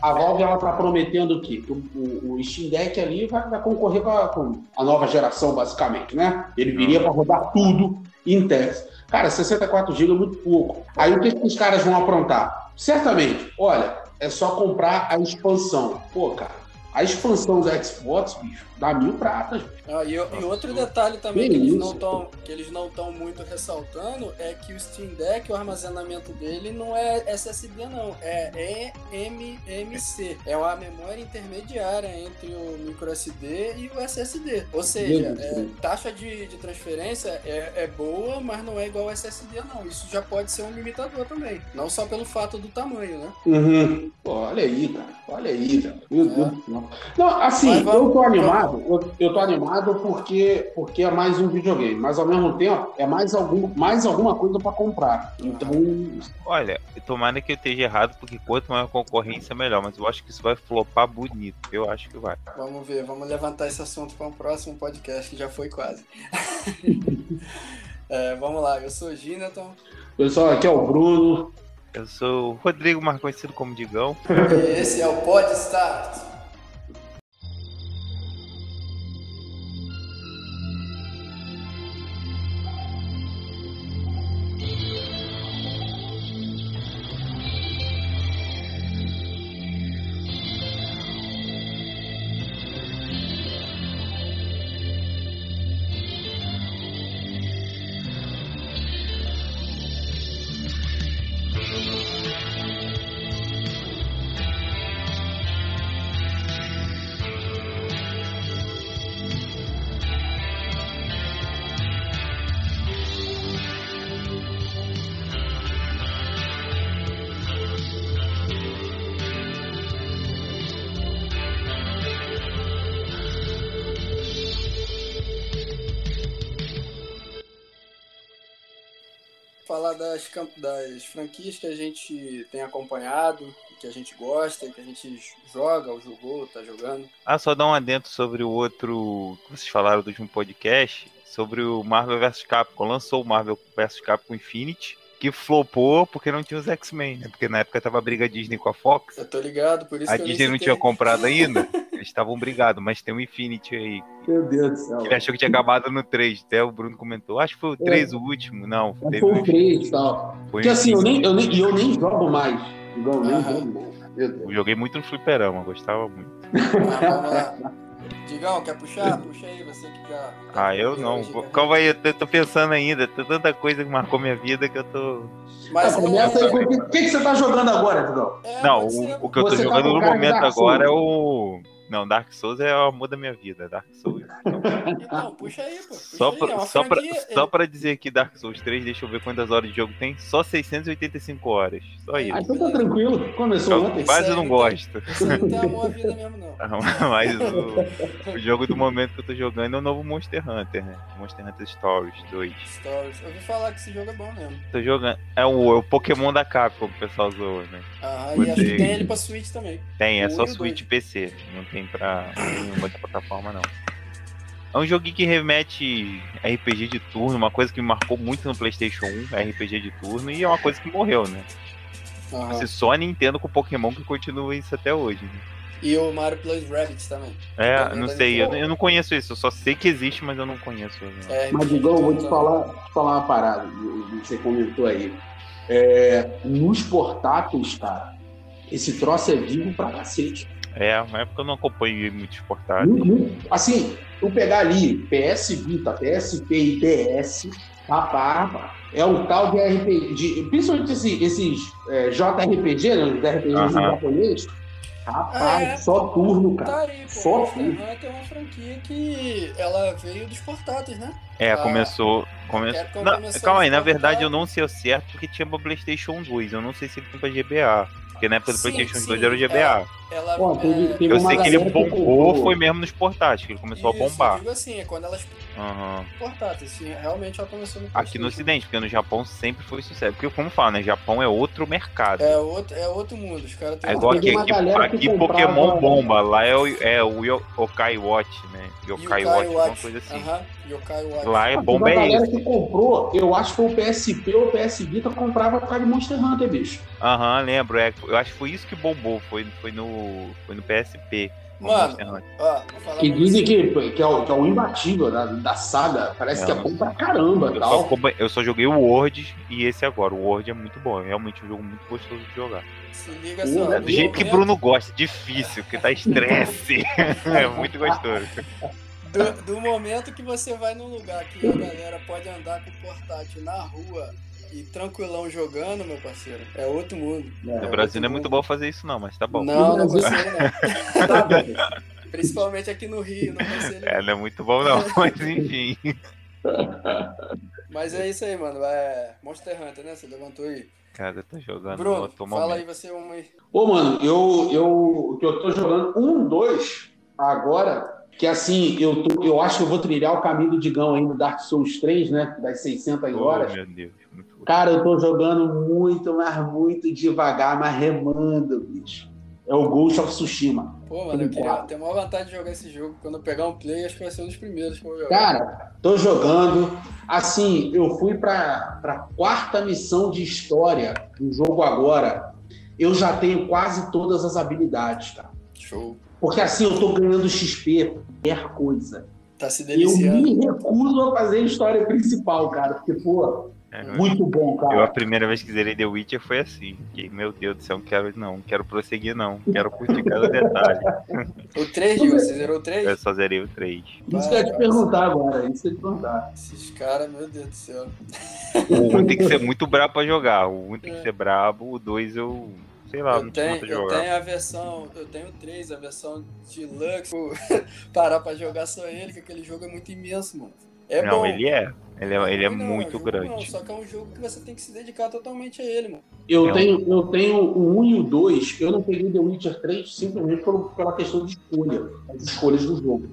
a Valve ela tá prometendo o quê? Que o, o, o Steam Deck ali vai, vai concorrer com a, com a, nova geração, basicamente, né? Ele viria para rodar tudo em tese. Cara, 64 GB é muito pouco. Aí o que, que os caras vão aprontar? Certamente, olha, é só comprar a expansão. Pô, cara, A expansão do Xbox, bicho, dá mil pratas. Ah, e, e, outro detalhe também que, que eles, não tão, que eles não estão muito ressaltando é que o Steam Deck, o armazenamento dele não é SSD não, é eMMC. É uma memória intermediária entre o microSD e o SSD. Ou seja, é, taxa de, de transferência é, é boa, mas não é igual ao SSD não. Isso já pode ser um limitador também. Não só pelo fato do tamanho, né? Uhum. Pô, olha aí, cara. Olha aí, cara. Meu é. Deus do céu. Não, assim, eu tô animado, eu, eu tô animado porque, porque é mais um videogame, mas ao mesmo tempo é mais, algum, mais alguma coisa para comprar. Então. Olha, tomara que eu esteja errado, porque quanto maior concorrência, melhor. Mas eu acho que isso vai flopar bonito. Eu acho que vai. Vamos ver, vamos levantar esse assunto para um próximo podcast, que já foi quase. [LAUGHS] é, vamos lá, eu sou o Ginaton. Pessoal, aqui é o Bruno. Eu sou o Rodrigo, mais conhecido como Digão. E esse é o Pod Start. Falar das, das franquias que a gente tem acompanhado, que a gente gosta, que a gente joga ou jogou, tá jogando. Ah, só dar um adendo sobre o outro que vocês falaram do último podcast, sobre o Marvel vs Capcom. Lançou o Marvel vs Capcom Infinity que flopou porque não tinha os X-Men, né? Porque na época tava a briga Disney com a Fox. Eu tô ligado, por isso A Disney não tinha comprado ainda. [LAUGHS] Eles estavam brigados, mas tem um Infinity aí. Meu Deus do céu. Ele achou que tinha acabado no 3. Até o Bruno comentou. Acho que foi o 3 é. o último. Não, foi o 3 e tal. Porque assim, eu nem, eu, nem, eu nem jogo mais. Igual, nem jogo mais. Eu joguei muito no fliperama, gostava muito. Ah. [LAUGHS] Digão, quer puxar? Puxa aí, você que já. Ah, eu não. Calma aí, eu tô pensando ainda. Tem tanta coisa que marcou minha vida que eu tô. Mas ah, começa aí. O que, que, você tá jogando agora, Digão? É, não, o, o, que eu tô tá jogando tá no momento agora é o. Não, Dark Souls é o amor da minha vida. Dark Souls. Então, puxa aí, pô. Puxa só, pra, é só, pra, só pra dizer que Dark Souls 3, deixa eu ver quantas horas de jogo tem. Só 685 horas. Só ah, isso. Ah, então tá tranquilo. Começou eu ontem. Quase não gosto. Você não tem amor à vida mesmo, não. [LAUGHS] Mas o, o, jogo do momento que eu tô jogando é o novo Monster Hunter, né? Monster Hunter Stories 2. Stories. Eu ouvi falar que esse jogo é bom mesmo. Tô jogando. É o, é o Pokémon da Capcom que o pessoal zoa, né? Ah, e acho que tem ele pra Switch também. Tem, é o só Switch e PC. Não tem pra nenhuma outra plataforma, não. É um joguinho que remete RPG de turno, uma coisa que me marcou muito no PlayStation 1, RPG de turno, e é uma coisa que morreu, né? Uhum. Assim, só a Nintendo com Pokémon que continua isso até hoje. Né? E o Mario Plus Rabbit também. É, não sei, eu, eu, não conheço isso, eu só sei que existe, mas eu não conheço. Né? É, mas, Digão, eu vou te falar, te falar uma parada, você comentou aí. É, nos portáteis, cara, esse troço é vivo pra cacete. É, na época eu não acompanhei muito exportado. Uhum. Assim, eu pegar ali PS Vita, PSP e DS, rapaz, é o tal de RPG, principalmente esses, esses é, JRPG, né, os RPGs uhum. japonês, Rapaz, é, só turno, cara. Tá aí, pô, só turno. Hunter é uma franquia que ela veio dos portáteis, né? É, começou. começou... Não, calma aí, na verdade eu não sei o certo porque tinha pra PlayStation 2. Eu não sei se ele tem pra GBA. Porque na época do sim, PlayStation sim, 2 era o GBA. Ela, ela, Pô, teve, teve eu sei que ele bombou, que foi mesmo nos portáteis, que ele começou Isso, a bombar. Eu digo assim, é quando elas. Uhum. Portáteis, sim, realmente ela começou no Aqui no Ocidente, porque no Japão sempre foi sucesso. Porque, como fala, né? Japão é outro mercado. É outro, é outro mundo. Os caras É igual aqui, aqui, aqui Pokémon bomba. Lá é o, é o Yokai Watch, né? Yokai, Yokai Watch, Watch, alguma coisa assim. Uhum. Yokai Watch. Lá é bomba é isso. A galera que comprou, eu acho que foi o PSP ou o PS Vita, comprava por causa de Monster Hunter, bicho. Aham, uhum, lembro. É, eu acho que foi isso que bombou. Foi, foi, no, foi no PSP. Mano, ó, que dizem que, que, é o, que é o imbatível da, da saga. Parece é, que é bom pra caramba. Eu, tal. Só, eu só joguei o Word e esse agora. O Word é muito bom. É realmente um jogo muito gostoso de jogar. Se liga só. É do jeito que Bruno gosta, difícil, que dá estresse. [LAUGHS] é muito gostoso. Do, do, momento que você vai num lugar que a galera pode andar com portátil na rua e tranquilão jogando, meu parceiro, é outro mundo. É, no Brasil não é muito bom fazer isso, não, mas tá bom. Não, não consigo, não. [LAUGHS] Principalmente aqui no Rio, não consigo. É, não é muito bom, não, [LAUGHS] mas enfim. Mas é isso aí, mano. É Monster Hunter, né? Você levantou aí. Cara, eu tô jogando. Bruno, fala aí você uma aí. Ô, mano, eu, eu, eu tô jogando um, dois agora que assim, eu, tô, eu acho que eu vou trilhar o caminho do Digão aí no Dark Souls 3, né? Das 600 horas. Oh, meu Deus. Cara, eu tô jogando muito, mas muito devagar, mas remando, bicho. É o Ghost of Tsushima. Pô, mano, eu queria ter maior vontade de jogar esse jogo. Quando eu pegar um play, acho que vai ser um dos primeiros que eu vou jogar. Cara, tô jogando. Assim, eu fui pra, pra quarta missão de história do jogo agora. Eu já tenho quase todas as habilidades, cara. Show. Porque assim, eu tô ganhando XP, qualquer coisa. Tá se deliciando. Eu me recuso a fazer a história principal, cara. Porque, pô, é, muito bom, cara. Eu a primeira vez que zerei The Witcher foi assim. Que, meu Deus do céu, não quero, não, não quero prosseguir, não. Quero curtir cada detalhe. o 3, Gil, você zerou o 3? Eu só zerei o 3. Isso que eu ia te perguntar agora, isso que eu ia te perguntar. Esses caras, meu Deus do céu. O 1 tem que ser muito brabo pra jogar. O 1 tem que é. ser brabo, o 2 eu sei lá, eu tenho, eu tenho a versão, eu tenho três, a versão de Lux, [LAUGHS] parar pra jogar só ele, que aquele jogo é muito imenso, mano. É não, bom. ele é. Ele é, ele é não, muito é grande. Não, só que é um jogo que você tem que se dedicar totalmente a ele, mano. Eu, é tenho, um... eu tenho o 1 e o 2. Eu não peguei The Witcher 3 simplesmente por, pela questão de escolha, as escolhas do jogo.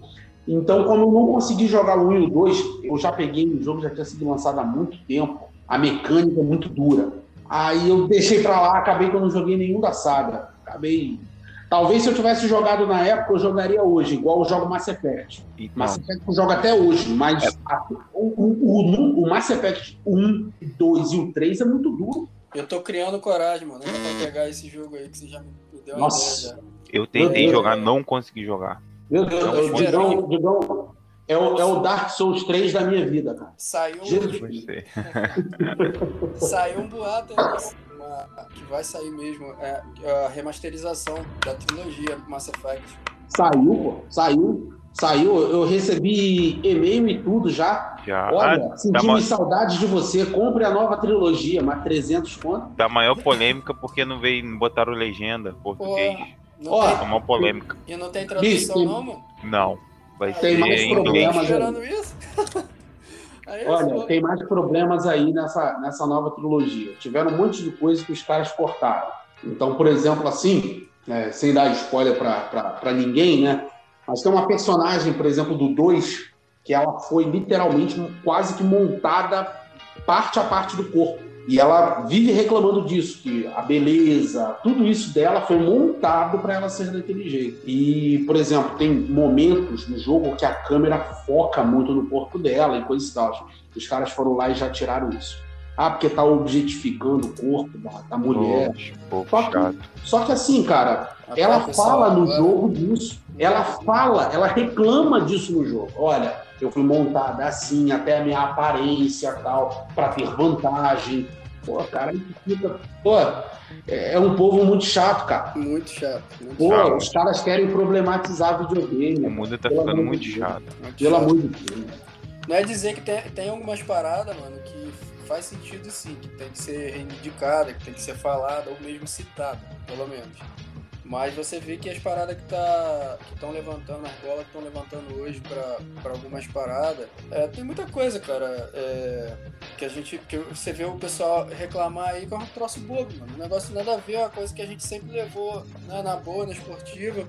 Então, como eu não consegui jogar o 1 e o 2, eu já peguei o jogo, já tinha sido lançado há muito tempo. A mecânica é muito dura. Aí eu deixei pra lá, acabei que eu não joguei nenhum da saga. Acabei. Talvez se eu tivesse jogado na época, eu jogaria hoje, igual eu jogo Mass Effect. Então. Mass Effect eu jogo até hoje, mas é. a, o, o, o, Mass Effect 1, 2 e o 3 é muito duro. Eu tô criando coragem, mano, pra pegar esse jogo aí que você já me deu uma Nossa. ideia. Já. Eu tentei jogar, não consegui jogar. Meu Deus, não, Digão, Digão, é o, é o Dark Souls 3 da minha vida, cara. Saiu um... [LAUGHS] Saiu um boato aí, que vai sair mesmo, é a remasterização da trilogia Mass Effect. Saiu, pô. Saiu. Saiu. Eu recebi e-mail e tudo já. Já. Olha, ah, senti maior... saudades de você. Compre a nova trilogia, mais 300 conto. Da maior polêmica porque não veio, não botaram legenda português. Pô, Ó, tem... é uma polêmica. E não tem tradução Bicho, não, mano? Não. Vai tem mais problemas aí. [LAUGHS] aí Olha, tem mais problemas aí nessa, nessa nova trilogia. Tiveram um monte de coisas que os caras cortaram. Então, por exemplo, assim, é, sem dar spoiler para ninguém, né? Mas tem uma personagem, por exemplo, do 2, que ela foi literalmente quase que montada parte a parte do corpo. E ela vive reclamando disso, que a beleza, tudo isso dela foi montado para ela ser daquele jeito. E, por exemplo, tem momentos no jogo que a câmera foca muito no corpo dela e coisas e tal. Os caras foram lá e já tiraram isso. Ah, porque tá objetificando o corpo da, da mulher. Poxa, só, que, só que assim, cara, ela fala no jogo disso. Ela fala, ela reclama disso no jogo. Olha, eu fui montada assim, até a minha aparência tal, para ter vantagem. Pô, cara, fica. Pô, é, é um povo muito chato, cara. Muito chato. Muito Pô, chato. os caras querem problematizar videogame. O mundo tá ficando muito chato. Pelo amor de Deus. Não é dizer que tem, tem algumas paradas, mano, que faz sentido sim, que tem que ser reivindicada, que tem que ser falada ou mesmo citada, pelo menos. Mas você vê que as paradas que tá, estão levantando, as bolas que estão levantando hoje para algumas paradas, é, tem muita coisa, cara, é, que a gente. que você vê o pessoal reclamar aí que é um troço bobo, mano. Um negócio nada a ver, é uma coisa que a gente sempre levou né, na boa, na esportiva.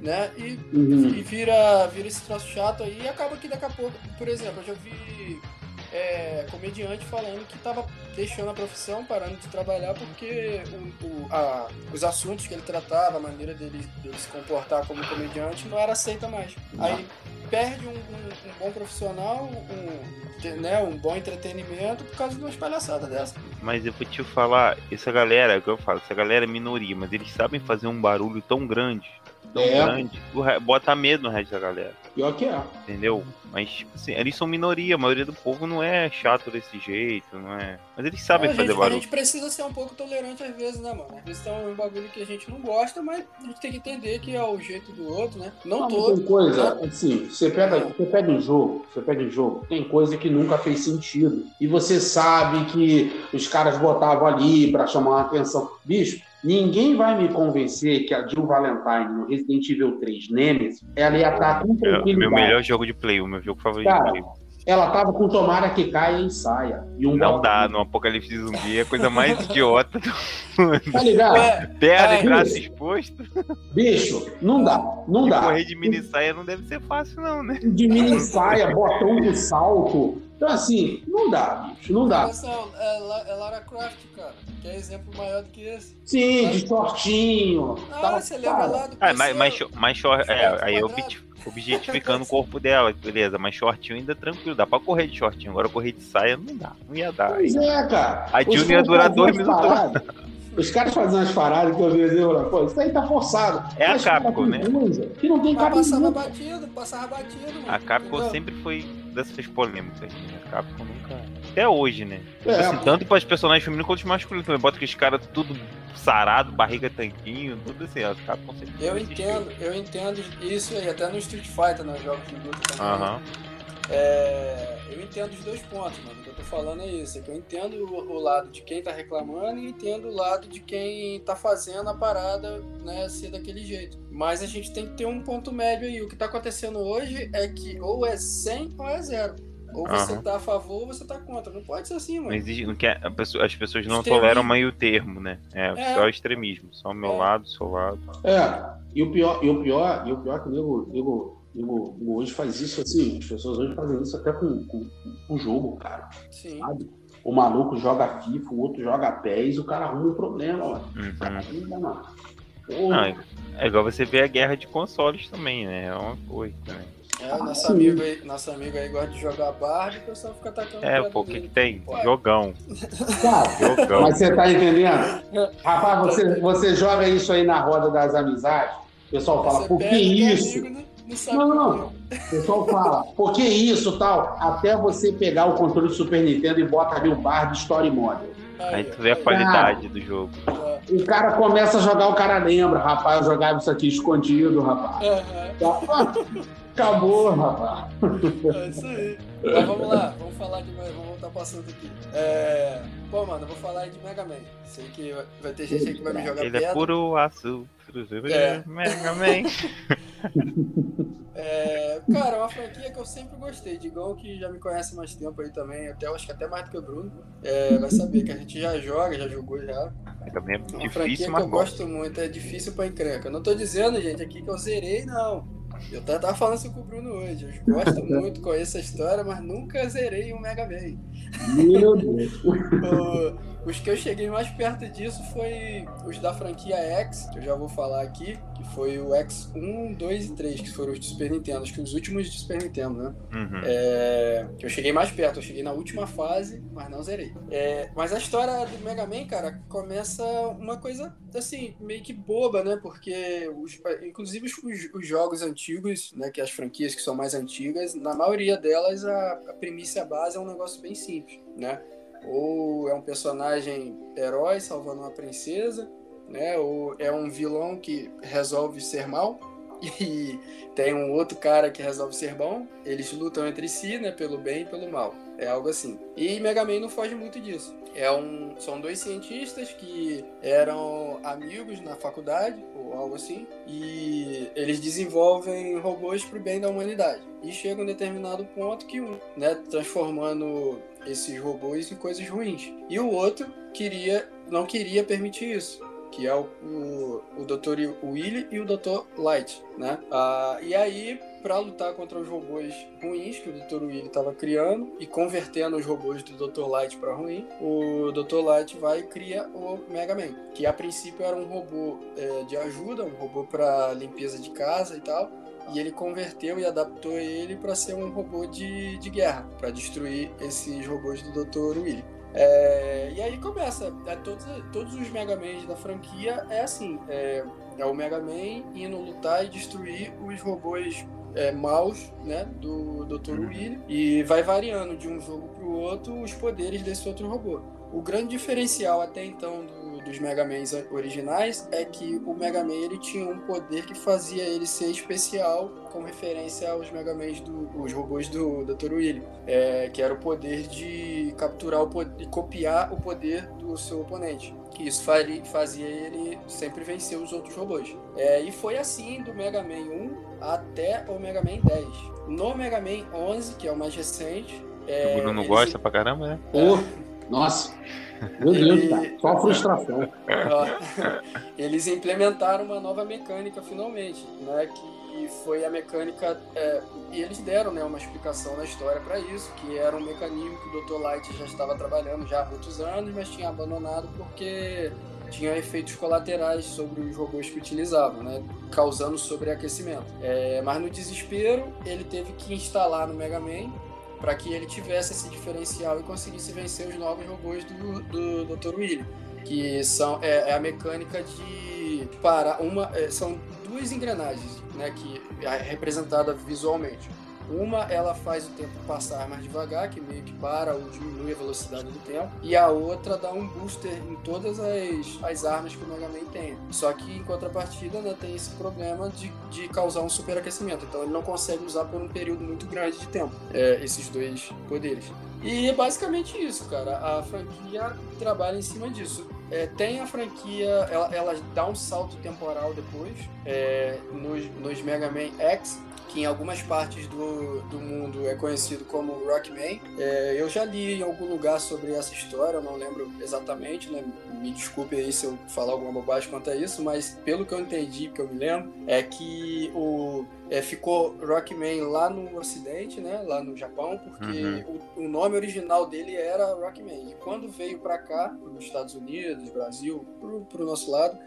Né? E, uhum. e vira, vira esse troço chato aí e acaba que daqui a pouco, por exemplo, eu já vi é, comediante falando que estava deixando a profissão, parando de trabalhar porque o, o, a, os assuntos que ele tratava, a maneira dele, dele, se comportar como comediante não era aceita mais. Aí perde um, um, um bom profissional, um, né, um bom entretenimento por causa de umas palhaçadas dessa. Mas eu vou te falar, essa galera, é que eu falo, essa galera é minoria, mas eles sabem fazer um barulho tão grande tão É. grande, bota medo no resto da galera. Pior que é. Entendeu? Mas, tipo assim, eles são minoria, a maioria do povo não é chato desse jeito, não é. Mas eles sabem É, a, fazer gente, a barulho. gente precisa ser um pouco tolerante às vezes, né, mano? Às vezes tem um bagulho que a gente não gosta, mas a gente tem que entender que é o jeito do outro, né? Não Não, todo. tem coisa, assim, você pega, você pega um jogo, você pega um jogo, tem coisa que nunca fez sentido. E você sabe que os caras botavam ali pra chamar a atenção. Bicho, ninguém vai me convencer que a Jill Valentine no Resident Evil 3 Nemesis, ela ia estar com É o tranquilidade. meu melhor jogo de play, o meu jogo favorito Cara, de play. Ela tava com tomara que caia e saia. E um Não dá, no apocalipse zumbi é a coisa mais idiota do Tá ligado? Perna É, e braço exposto. Bicho, não dá, não E dá. correr de mini saia não deve ser fácil, não, né? De mini saia, botão com salto. Então, assim, não dá, bicho, não dá. Atenção, é, é Lara Croft, cara. Que é exemplo maior do que esse. Sim, de shortinho. Ah, tal, você lembra cara. lá do Ah, mas, mas, mas short, é, aí obje- objetificando o corpo dela, beleza, mas shortinho ainda tranquilo, dá pra correr de shortinho, agora correr de saia não dá, não ia dar. Pois é, cara. A June ia durar dois minutos. Os caras fazem umas paradas que eu vi eu falei, pô, isso aí tá forçado. É a Mas, cara, Capcom, né? coisa Que não tem Mas passava batido, passava batido, mano. A Capcom entendeu? sempre foi dessas polêmicas, né? A Capcom nunca. Até hoje, né? É, Assim, tanto para os personagens femininos quanto os masculinos também. Bota aqueles caras tudo sarado, barriga tanquinho, tudo assim. A Capcom sempre Eu entendo, eu entendo isso aí, até no Street Fighter, nos jogos de luta também. É, eu entendo os dois pontos, mano. O que eu tô falando é isso. É que eu entendo o, o lado de quem tá reclamando e entendo o lado de quem tá fazendo a parada né, ser daquele jeito. Mas a gente tem que ter um ponto médio aí. O que tá acontecendo hoje é que ou é 100 ou é zero. Ou você tá a favor ou você tá contra. Não pode ser assim, Não mano. existe, não quer, a pessoa- as pessoas não Extremismo. toleram meio termo, né? É, É. só extremismo. Só o meu É. lado, seu lado. É, e o pior, e o pior, e o pior é que o nego, nego, nego, nego hoje faz isso assim, as pessoas hoje fazem isso até com, com, com o jogo, cara. Sim. Sabe? O maluco joga FIFA, o outro joga PES, o cara arruma um problema, mano. Uhum. Ainda não. Não, é, é igual você ver a guerra de consoles também, né? É uma coisa também. É, nosso, Sim. amigo aí, nosso amigo aí gosta de jogar Barbie e o pessoal fica atacando É, pô, o que, que tem? Jogão. cara, Jogão. mas você tá entendendo? Rapaz, você, você joga isso aí na roda das amizades, o pessoal fala, Você por que teu isso? amigo, não, não Não, não. O pessoal fala, por que isso tal? Até você pegar o controle do Super Nintendo e bota ali o Barbie Story Mode. Aí tu vê a qualidade do jogo. O cara começa a jogar, o cara lembra, rapaz, eu jogava isso aqui escondido, rapaz. Aham, Acabou, rapaz. é isso aí. Mas vamos lá, vamos falar de. Vamos voltar pro assunto aqui. É... Pô, mano, eu vou falar aí de Mega Man. Sei que vai- ter gente aí que vai me jogar Ele é pedra. puro aço. É. Mega Man. É, cara, é uma franquia que eu sempre gostei. Digão que já me conhece há mais tempo aí também, até acho que até mais do que o Bruno. É, vai saber que a gente já joga, já jogou já. Mega Man é É uma franquia difícil, que mas eu gosto muito, é difícil pra encrenca. Eu não tô dizendo, gente, aqui que eu zerei, não. Eu tava falando isso com o Bruno hoje. Eu gosto [LAUGHS] muito, conheço a história, mas nunca zerei um Mega Man. Meu Deus. [LAUGHS] O- os que eu cheguei mais perto disso foi os da franquia X, que eu já vou falar aqui, que foi o X 1, 2 e 3, que foram os de Super Nintendo, acho que os últimos de Super Nintendo, né? Uhum. É, que eu cheguei mais perto, eu cheguei na última fase, mas não zerei. É, mas a história do Mega Man, cara, começa uma coisa assim, meio que boba, né? Porque, os, inclusive, os, os jogos antigos, né? Que as franquias que são mais antigas, na maioria delas a, a premissa base é um negócio bem simples, né? Ou é um personagem herói salvando uma princesa, né? Ou é um vilão que resolve ser mal. [LAUGHS] E tem um outro cara que resolve ser bom, eles lutam entre si, né, pelo bem e pelo mal. É algo assim. E Mega Man não foge muito disso. É um, são dois cientistas que eram amigos na faculdade, ou algo assim, e eles desenvolvem robôs para o bem da humanidade. E chega um determinado ponto que um, né, transformando esses robôs em coisas ruins. E o outro queria, não queria permitir isso que é o, o, o Dr. Willy e o Dr. Light, né? Ah, e aí, para lutar contra os robôs ruins que o Dr. Willy estava criando e convertendo os robôs do Dr. Light para ruim, o Dr. Light vai e cria o Mega Man, que a princípio era um robô é, de ajuda, um robô para limpeza de casa e tal. E ele converteu e adaptou ele para ser um robô de, de guerra, para destruir esses robôs do Dr. Willy. É, e aí começa, é, todos, todos os Mega Man da franquia é assim, é, é o Mega Man indo lutar e destruir os robôs é, maus né, do Dr. Uhum. Willy e vai variando de um jogo para o outro os poderes desse outro robô. O grande diferencial até então do- dos Mega Mans originais é que o Mega Man ele tinha um poder que fazia ele ser especial com referência aos Mega Mans do, os robôs do Dr. Willy, é, que era o poder de capturar o poder, de copiar o poder do seu oponente. Que isso fazia ele sempre vencer os outros robôs. É, e foi assim do Mega Man 1 até o Mega Man 10. No Mega Man 11, que é o mais recente, é, o Bruno não gosta pra caramba, né? Pô, nossa. Meu Deus, cara. Só frustração. [LAUGHS] Eles implementaram uma nova mecânica finalmente, né? Que foi a mecânica é, e eles deram né, uma explicação na história para isso, que era um mecanismo que o Dr. Light já estava trabalhando já há muitos anos, mas tinha abandonado porque tinha efeitos colaterais sobre os robôs que utilizavam, né, causando sobreaquecimento. É, mas no desespero ele teve que instalar no Mega Man para que ele tivesse esse diferencial e conseguisse vencer os novos robôs do, do Dr. Willy que são é, é a mecânica de parar uma é, são duas engrenagens né que é representada visualmente uma ela faz o tempo passar mais devagar que meio que para ou diminui a velocidade do tempo e a outra dá um booster em todas as, as armas que o Mega Man tem só que em contrapartida né, tem esse problema de, de causar um superaquecimento então ele não consegue usar por um período muito grande de tempo é, esses dois poderes e é basicamente isso, cara. A franquia trabalha em cima disso. É, tem a franquia, ela, ela dá um salto temporal depois, é, nos, nos Mega Man X, que em algumas partes do, do mundo é conhecido como Rockman. É, eu já li em algum lugar sobre essa história, eu não lembro exatamente, né? Me desculpe aí se eu falar alguma bobagem quanto a isso, mas pelo que eu entendi, que eu me lembro, é que o é, ficou Rockman lá no Ocidente, né? Lá no Japão, porque o, o nome original dele era Rockman. E quando veio para cá, nos Estados Unidos, Brasil, pro, pro nosso lado,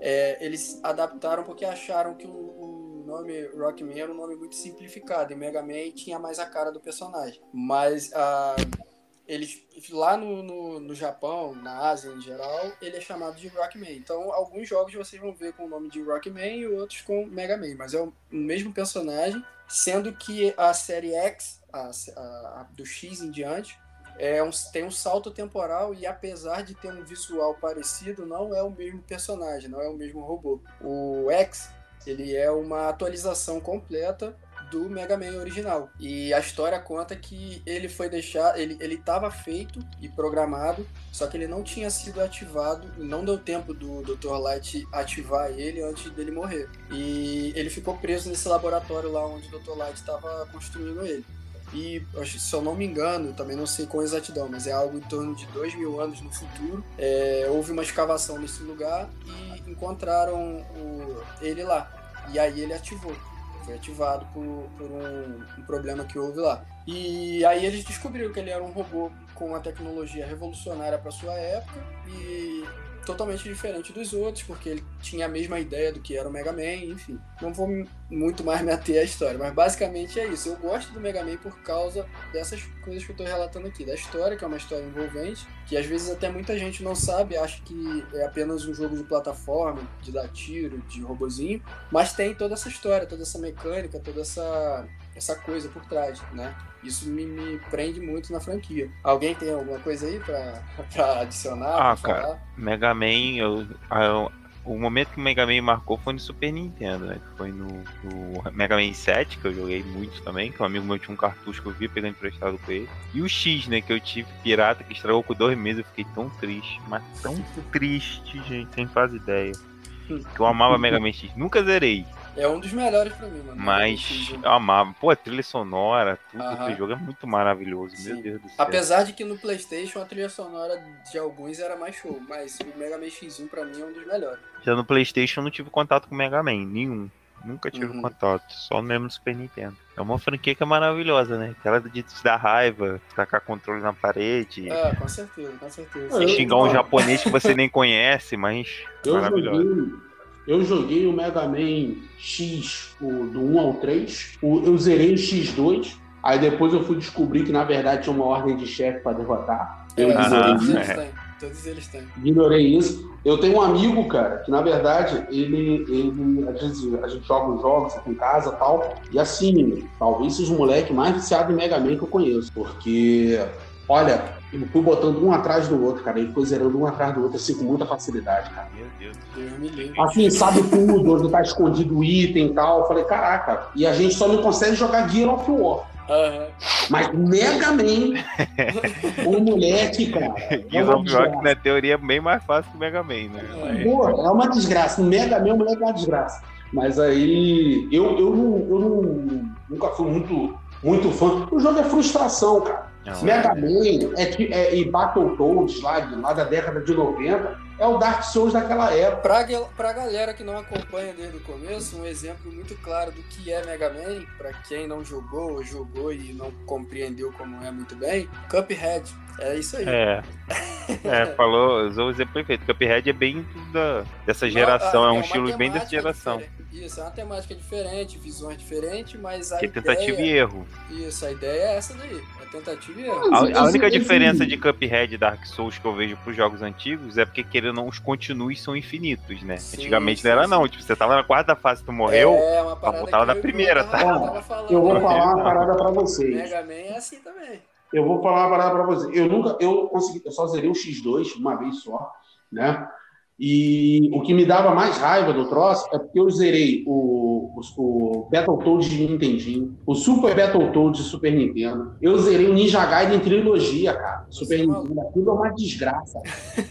é, eles adaptaram porque acharam que o, o nome Rockman era um nome muito simplificado e Mega Man tinha mais a cara do personagem. Mas a eles lá no, no, no, Japão, na Ásia em geral, ele é chamado de Rockman. Então, alguns jogos vocês vão ver com o nome de Rockman e outros com Mega Man, mas é o mesmo personagem, sendo que a série X, a, a, a do X em diante, é um, tem um salto temporal e apesar de ter um visual parecido, não é o mesmo personagem, não é o mesmo robô. O X, ele é uma atualização completa do Mega Man original. E a história conta que ele foi deixar, ele ele estava feito e programado, só que ele não tinha sido ativado, não deu tempo do Dr. Light ativar ele antes dele morrer. E ele ficou preso nesse laboratório lá onde o Dr. Light estava construindo ele. E se eu não me engano, também não sei com exatidão, mas é algo em torno de dois mil anos no futuro. É, houve uma escavação nesse lugar e encontraram o, ele lá. E aí ele ativou foi ativado por, por um, um, problema que houve lá. E aí eles descobriram que ele era um robô com uma tecnologia revolucionária para sua época e totalmente diferente dos outros, porque ele tinha a mesma ideia do que era o Mega Man, enfim. Não vou muito mais me ater à história, mas basicamente é isso. Eu gosto do Mega Man por causa dessas coisas que eu estou relatando aqui, da história, que é uma história envolvente, que às vezes até muita gente não sabe, acha que é apenas um jogo de plataforma, de dar tiro, de robozinho, mas tem toda essa história, toda essa mecânica, toda essa essa coisa por trás, né? Isso me, me, prende muito na franquia. Alguém tem alguma coisa aí pra, [LAUGHS] pra adicionar? Ah, pra cara, Mega Man, eu, eu, o momento que o Mega Man marcou foi no Super Nintendo, né? Que foi no, no, Mega Man 7, que eu joguei muito também, que um amigo meu tinha um cartucho que eu vi pegando emprestado com ele. E o X, né? Que eu tive pirata, que estragou por dois meses, eu fiquei tão triste, mas tão triste, gente, sem fazer ideia. Que eu amava Mega Man X. Nunca zerei. É um dos melhores pra mim, mano. Mas eu amava. Pô, a trilha sonora, tudo Aham. do jogo é muito maravilhoso, meu Sim. Deus do céu. Apesar de que no PlayStation a trilha sonora de alguns era mais show, mas o Mega Man X1 pra mim é um dos melhores. Já no Playstation eu não tive contato com o Mega Man, nenhum. Nunca tive Uhum. contato, só mesmo no Super Nintendo. É uma franquia que é maravilhosa, né? Aquela de te dar raiva, tacar controle na parede, É, com certeza, com certeza. Xingar um japonês que você nem conhece, mas Eu joguei, eu joguei o Mega Man X, o, do 1 ao 3. O- eu zerei o X2. Aí depois eu fui descobrir que na verdade tinha uma ordem de chefe para derrotar. Eu É, ignorei todos isso. eles é. têm. Todos eles têm. Ignorei isso. Eu tenho um amigo, cara, que na verdade ele, ele às vezes a gente joga uns jogos aqui em casa e tal. E assim, talvez seja o moleque mais viciado em Mega Man que eu conheço. Porque, olha, eu fui botando um atrás do outro, cara. Ele foi zerando um atrás do outro assim com muita facilidade, cara. Meu Deus. Deus me livre. Assim, sabe tudo, onde tá escondido o item e tal. Eu falei, caraca. E a gente só não consegue jogar Gear of War. Aham. Mas Mega Man, o [LAUGHS] moleque, cara. é Gears uma of War, que na teoria é bem mais fácil que o Mega Man, né? Mas- Pô, é uma desgraça. Mega Man, o moleque é uma desgraça. Mas aí, eu, eu, não, eu não, nunca fui muito, muito fã. O jogo é frustração, cara. Não, Mega é- Man é, é, e Battletoads lá, lá da década de 90 é o Dark Souls daquela época. Pra, pra galera que não acompanha desde o começo, um exemplo muito claro do que é Mega Man, pra quem não jogou ou jogou e não compreendeu como é muito bem, Cuphead. É isso aí. É. [LAUGHS] É, falou, usou o exemplo perfeito. Cuphead é bem da, dessa geração, Não, é um uma estilo bem dessa geração. diferente. Isso, é uma temática diferente, visões diferentes, mas a Que é tentativa ideia... e erro. Isso, a ideia é essa daí. É tentativa e erro. A, a única diferença de Cuphead e Dark Souls que eu vejo pros jogos antigos é porque, querendo ou não, os continues são infinitos, né? Sim, Antigamente sim, não era sim. não. Tipo, você tava na quarta fase, tu morreu, É uma voltava na eu primeira, Bruno tá? falando. Eu vou né? falar uma parada pra vocês. Mega Man é assim também. Eu vou falar uma parada pra você. Eu nunca, eu consegui, eu só zerei o X2 uma vez só, né? E o que me dava mais raiva do troço é porque eu zerei o, o, o Battletoads de Nintendinho, o Super Battletoads de Super Nintendo. Eu zerei o Ninja Gaiden trilogia, cara. Super é Nintendo. Aquilo é uma desgraça.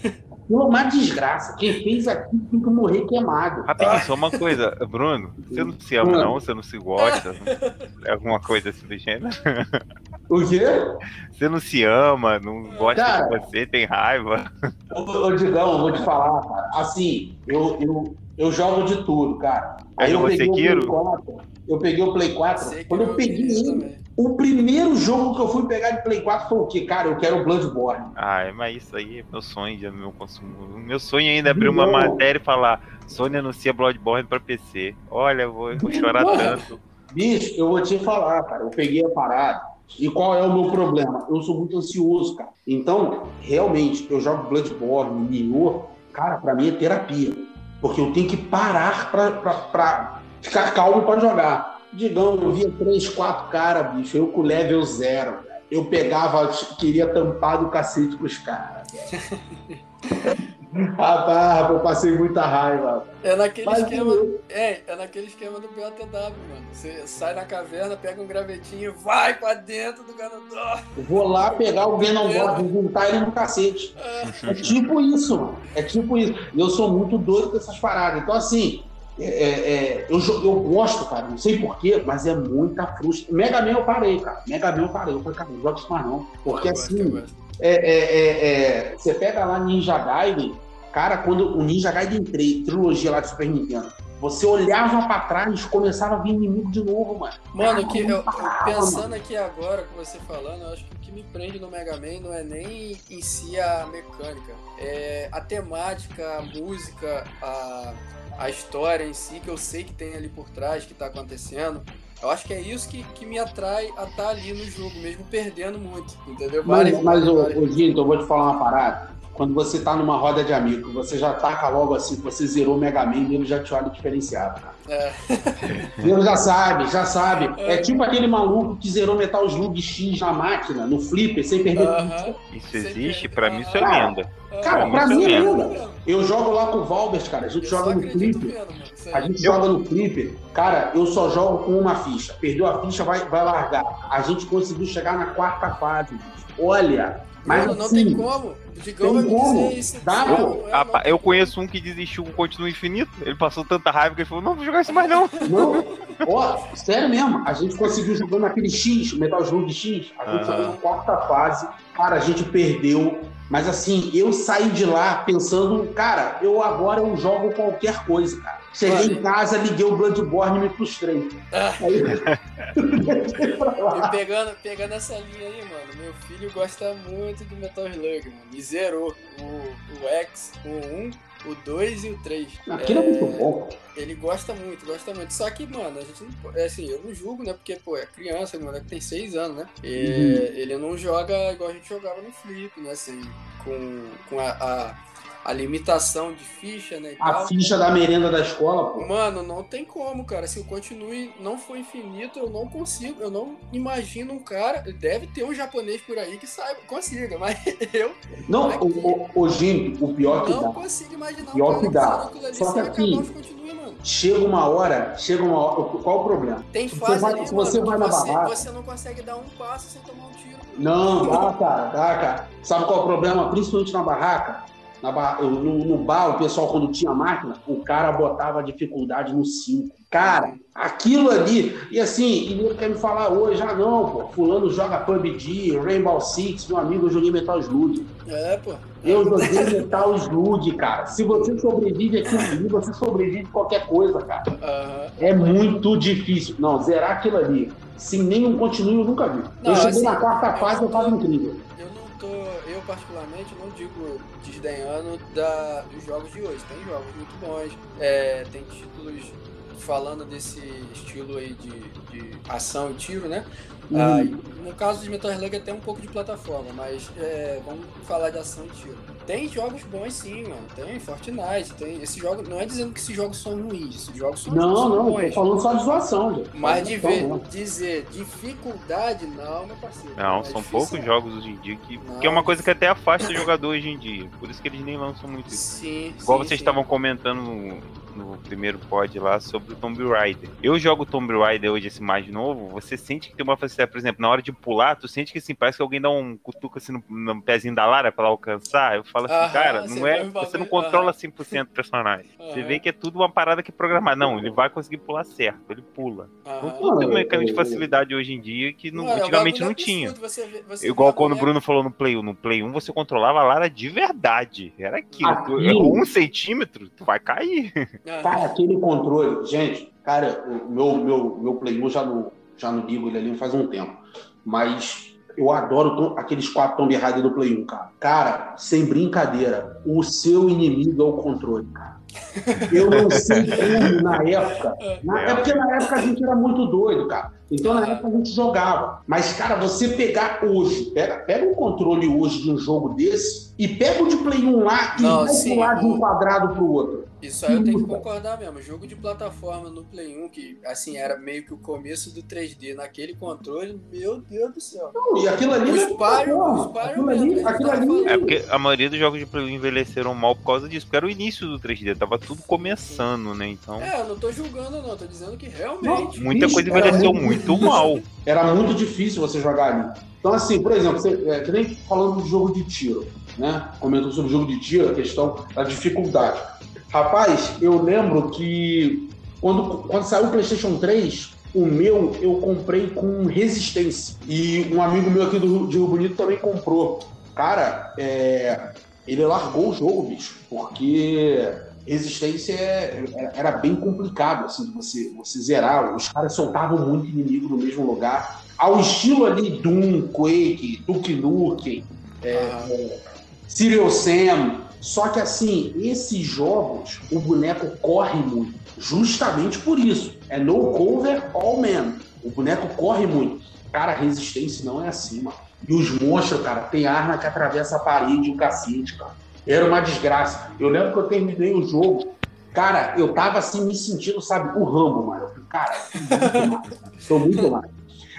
É [LAUGHS] uma desgraça. Quem fez aquilo tem que morrer queimado. Rapidinho, só uma coisa, Bruno, você não se ama não, você não se gosta, é alguma coisa assim do gênero. O quê? Você não se ama, não gosta Cara. de você, tem raiva. Ô, ô, Digão, eu vou te falar, cara. Assim, eu, eu, eu jogo de tudo, cara. Aí eu Jogou peguei o? 4. Eu peguei o Play 4. Sei que Quando eu peguei fiz ele, também. o primeiro jogo que eu fui pegar de Play 4 foi o quê? Cara, eu quero o Bloodborne. Ah, mas isso aí é meu sonho, já é meu consumo. Meu sonho ainda é abrir uma Não. matéria e falar Sony anuncia Bloodborne pra PC. Olha, eu vou, eu vou chorar Porra. tanto. Bicho, eu vou te falar, cara. Eu peguei a parada. E qual é o meu problema? Eu sou muito ansioso, cara. Então, realmente, eu jogo Bloodborne, Nioh, cara, pra mim é terapia. Porque eu tenho que parar pra, pra, pra ficar calmo pra jogar. Digamos, eu via três, quatro caras, bicho, eu com level zero. Eu pegava, queria tampar do cacete pros caras. velho. [LAUGHS] Rapaz, eu passei muita raiva. É naquele Mas esquema. eu- É, é naquele esquema do BOTW, mano. Você sai na caverna, pega um gravetinho e vai pra dentro do Ganondorf. vou lá pegar o Ganondorf, juntar ele no cacete. É tipo isso, mano. É tipo isso. E eu sou muito doido com essas paradas. Então, assim, é, é, é, eu, eu gosto, cara, não sei porquê, mas é muita frustração. Mega Man eu parei, cara. Mega Man eu parei. Eu falei, cara, não jogo isso mais não. Porque gosto, assim, é, é, é, é, você pega lá Ninja Gaiden, cara, quando o Ninja Gaiden 3, trilogia lá de Super Nintendo, você olhava pra trás, começava a vir inimigo de novo, mano. Mano, que eu, pensando aqui agora com você falando, eu acho que o que me prende no Mega Man não é nem em si a mecânica, é a temática, a música, a, a história em si, que eu sei que tem ali por trás, que tá acontecendo. Eu acho que é isso que, que me atrai a estar ali no jogo, mesmo perdendo muito, entendeu? Mas, Várias- mas várias- ô, Ginto, eu vou te falar uma parada. Quando você tá numa roda de amigos, você já taca logo assim, você zerou o Mega Man, ele já te olha diferenciado, cara. É. [LAUGHS] Ele já sabe, já sabe. É É. tipo aquele maluco que zerou Metal Slug X na máquina, no flipper, sem perder Aham. pizza. Isso existe, pra mim isso é Cara, lenda. Cara, É, pra isso mim é lenda. Eu jogo lá com o Valbert, cara. A gente Eu joga no flipper. A gente joga no flipper. Cara, eu só jogo com uma ficha. Perdeu a ficha, vai, vai largar. A gente conseguiu chegar na quarta fase. Olha, mas não assim, tem como. O Digão tem como. isso. Dá, Não, pô. é, Ah, não tem eu como. conheço um que desistiu com o Continua Infinito. Ele passou tanta raiva que ele falou: Não, vou jogar isso mais não. Não, ó, sério mesmo, a gente conseguiu jogando aquele X, o Metal Slug X, a gente jogou na quarta fase, cara, a gente perdeu, mas assim, eu saí de lá pensando, cara, eu agora eu jogo qualquer coisa, cara. Cheguei em casa, liguei o Bloodborne e me frustrei. Ah. Aí, [LAUGHS] [LAUGHS] E pegando, pegando essa linha aí, mano, meu filho gosta muito de Metal Slug, mano. E zerou o, o X, o 1, o 2 e o 3. Aquilo é muito bom. Ele gosta muito, gosta muito. Só que, mano, a gente não. é Assim, eu não julgo, né? Porque, pô, é criança, o moleque tem 6 anos, né? E ele não joga igual a gente jogava no Flip, né? Assim, com, com a, a, a limitação de ficha, né? A tal. ficha da merenda da escola, pô. Mano, não tem como, cara. Se o continue não for infinito, eu não consigo, eu não imagino um cara. Deve ter um japonês por aí que saiba, consiga, [LAUGHS] mas eu Não, o, o, o Jimmy, o pior que não dá. consigo imaginar Pior cara que dá. ali Só que aqui- mano. Chega uma hora, chega uma hora. Qual o problema? Tem Se fase você vai- ali, mano, você vai na você, barraca- você não consegue dar um passo sem tomar um tiro. Não, dá, cara, dá, cara. Sabe qual é o problema? Principalmente na barraca. Na no, no bar, o pessoal, quando tinha máquina, o cara botava a dificuldade no 5. Cara, aquilo ali. E assim, e ele quer me falar hoje, ah, não, pô, Fulano joga PUBG, Rainbow Six, meu amigo, eu joguei Metal Slug. É, pô. Eu joguei Metal Slug, cara. Se você sobrevive aquilo ali, você sobrevive qualquer coisa, cara. É muito difícil. Não, zerar aquilo ali, sem nenhum continue, eu nunca vi. Não, eu cheguei assim, na quarta fase, eu tava incrível. Particularmente não digo desdenhando da, dos jogos de hoje. Tem jogos muito bons, é, tem títulos falando desse estilo aí de, de ação e tiro, né? Uhum. Ah, no caso de Metal Slug até um pouco de plataforma, mas é, vamos falar de ação e tiro. Tem jogos bons sim, mano. Tem Fortnite, tem esse jogo. Não é dizendo que esses jogos são ruins, esses jogos são, Não, são não, bons. tô falando só de zoação, gente. Mas de ver, dizer dificuldade, não, meu parceiro. Não, É são difícil, poucos não. jogos hoje em dia que. Não. Que é uma coisa que até afasta o jogador hoje em dia. Por isso que eles nem lançam muito isso. Sim, Igual sim, vocês sim. estavam comentando no, no primeiro pod lá sobre o Tomb Raider. Eu jogo Tomb Raider hoje, esse mais novo, você sente que tem uma facilidade, por exemplo, na hora de pular, tu sente que assim, parece que alguém dá um cutuco assim no, no pezinho da Lara pra ela alcançar. Eu falo assim, Aham, cara, você não é, você não bagulho, controla 100% do personagem. Você vê que é tudo uma parada que é programada. Não, ele vai conseguir pular certo, ele pula. Não tem um Não, mecânico de eu- facilidade hoje em dia que não- é um antigamente não tinha. você você Igual quando o Bruno falou no Play 1. No Play 1 você controlava a Lara de verdade. Era aquilo. Um centímetro, tu vai cair. Cara, aquele controle, gente, cara, o meu, meu, meu Play 1 já não, já não ligo ele ali faz um tempo. Mas eu adoro aqueles quatro Tomb Raider do Play 1, cara. Cara, sem brincadeira, o seu inimigo é o controle, cara. Eu não sei como na época. na- é porque na época a gente era muito doido, cara. Então na época a gente jogava. Mas, cara, você pegar hoje, pega, pega um controle hoje de um jogo desse e pega o de Play 1 lá e Não, vai pular de um quadrado pro outro. Isso aí eu tenho que concordar mesmo. Jogo de plataforma no Play 1, que assim, era meio que o começo do 3D naquele controle, meu Deus do céu. Não, e aquilo ali O não é Spyro- o Spyro aquilo mesmo, ali, aquilo falando. É porque a maioria dos jogos de Play 1 envelheceram mal por causa disso, porque era o início do 3D, tava tudo começando, né? Então, É, eu não tô julgando não, tô dizendo que realmente. muita Bicho, coisa envelheceu muito muito mal. era muito difícil você jogar ali. Então, assim, por exemplo, você, é, que nem falando de jogo de tiro, né? Comentou sobre jogo de tiro, a questão da dificuldade. Rapaz, eu lembro que quando, quando saiu o PlayStation 3, o meu eu comprei com resistência. E um amigo meu aqui do, Rio- de Rio Bonito também comprou. Cara, é, ele largou o jogo, bicho, porque resistência é- era, era bem complicado assim, você, você zerar. Os caras soltavam muito inimigo no mesmo lugar. Ao estilo ali Doom, Quake, Duke Nukem, é, é, Serial Sam. Só que assim, esses jogos, o boneco corre muito. Justamente por isso. É no cover all man. O boneco corre muito. Cara, resistência não é assim, mano. E os monstros, cara, tem arma que atravessa a parede e o cacete, cara. Era uma desgraça. Eu lembro que eu terminei o jogo. Cara, eu tava assim me sentindo, sabe, o Rambo, mano. Cara, tô muito mais. Tô muito mais.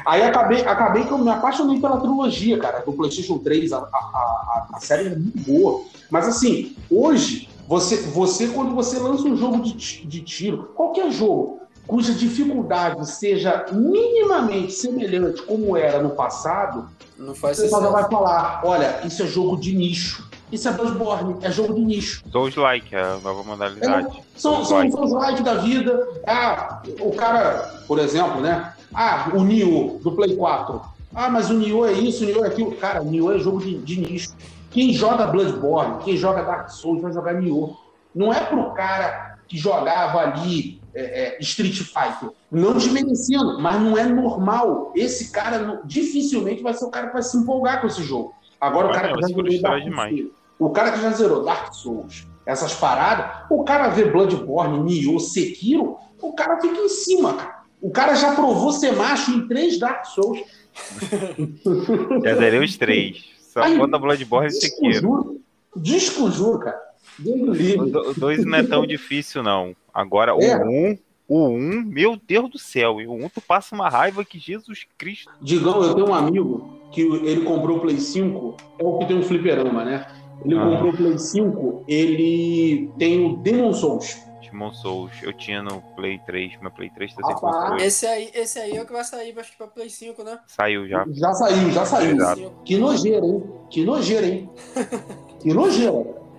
Aí acabei, acabei que eu me apaixonei pela trilogia, cara, do PlayStation 3. A, a, a, a série é muito boa. Mas assim, hoje, você, você quando você lança um jogo de, de tiro, qualquer jogo, cuja dificuldade seja minimamente semelhante como era no passado, Não faz já sucesso. vai falar: olha, isso é jogo de nicho. Isso é Bloodborne, é jogo de nicho. Souls-like, a nova modalidade. São, são, Souls-like. são os likes da vida. Ah, o cara, por exemplo, né? Ah, o Nioh do Play 4. Ah, mas o Nioh é isso, o Nioh é aquilo. Cara, o Nioh é jogo de, de nicho. Quem joga Bloodborne, quem joga Dark Souls vai jogar Nioh. Não é pro cara que jogava ali é, é, Street Fighter. Não desmerecendo, mas não é normal. Esse cara não, dificilmente vai ser o cara que vai se empolgar com esse jogo. Agora, o cara, que já zerou Dark demais. Souls, o cara que já zerou Dark Souls, essas paradas, o cara vê Bloodborne, Nioh, Sekiro, o cara fica em cima, cara. O cara já provou ser macho em três Dark Souls. [LAUGHS] Já zerei os três. Falta Bloodborne e Sekiro. Desconjuro. Desconjuro, cara. Deus O livre. do- o dois não é tão difícil, não. Agora, É. o um, o um, meu Deus do céu. E o um, tu passa uma raiva que Jesus Cristo. Digão, eu tenho um amigo que ele comprou o Play 5, é o que tem um fliperama, né? Ele Ah. comprou o Play 5, ele tem o Demon Souls. Demon Souls. Eu tinha no Play 3. Meu Play 3 tá sem controle. Esse aí, esse aí é o que vai sair, acho que pra Play 5, né? Saiu já. Já saiu, já saiu. Exato. Que nojeira, hein? Que nojeira, hein? [LAUGHS] que nojeira.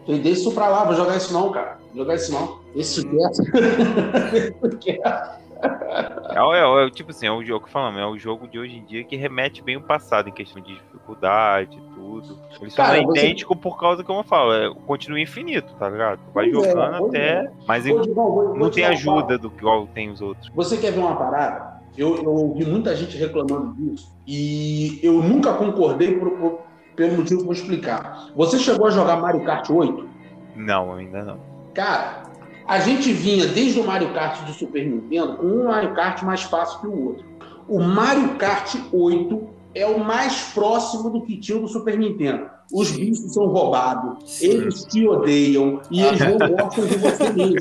Falei, Deixa isso pra lá, vou jogar isso não, cara. Vou jogar isso não. Esse [LAUGHS] quer. É, o- é, é o- tipo assim, é o jogo que falamos, é o jogo de hoje em dia que remete bem o passado em questão de dificuldade e tudo. Ele Cara, é você- idêntico por causa, como eu falo, é, continua infinito, tá ligado? Vai Pois é, jogando pois até. Mas Ô, Digão, vou- vou não te tem ajuda do que tem os outros. Você quer ver uma parada? Eu, eu ouvi muita gente reclamando disso e eu nunca concordei por- por- pelo motivo que eu vou explicar. Você chegou a jogar Mario Kart 8? Não, ainda não. Cara, a gente vinha desde o Mario Kart do Super Nintendo com um Mario Kart mais fácil que o outro. O Mario Kart 8 é o mais próximo do que tinha do Super Nintendo. Os Sim. bichos são roubados, Sim. eles te odeiam e eles não [LAUGHS] gostam de você mesmo.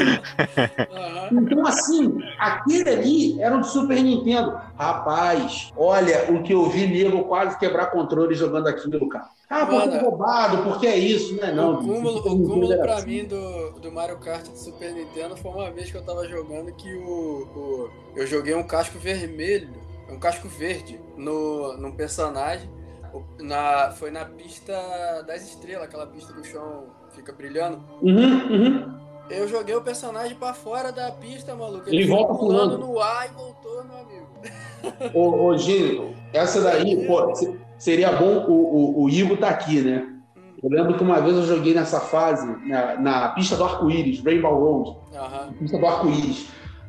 Então, assim, aquele ali era um de Super Nintendo. Rapaz, olha o que eu vi nego quase quebrar controle jogando aquilo, cara. Ah, porque é Mano, roubado, porque é isso, né? Não, o cúmulo, o cúmulo pra assim. mim do, do Mario Kart do Super Nintendo foi uma vez que eu tava jogando que o, o- eu joguei um casco vermelho, um casco verde no, num personagem. Na, foi na pista das estrelas, aquela pista que o chão fica brilhando. Uhum, uhum. Eu joguei o personagem pra fora da pista, maluco. Ele ficou volta pulando. no ar e voltou, meu amigo. Ô, ô Gino, essa daí, pô, se- seria bom o, o, o Igor tá aqui, né? Eu lembro que uma vez eu joguei nessa fase, na, na pista do arco-íris, Rainbow Road. Aham. pista do arco-íris.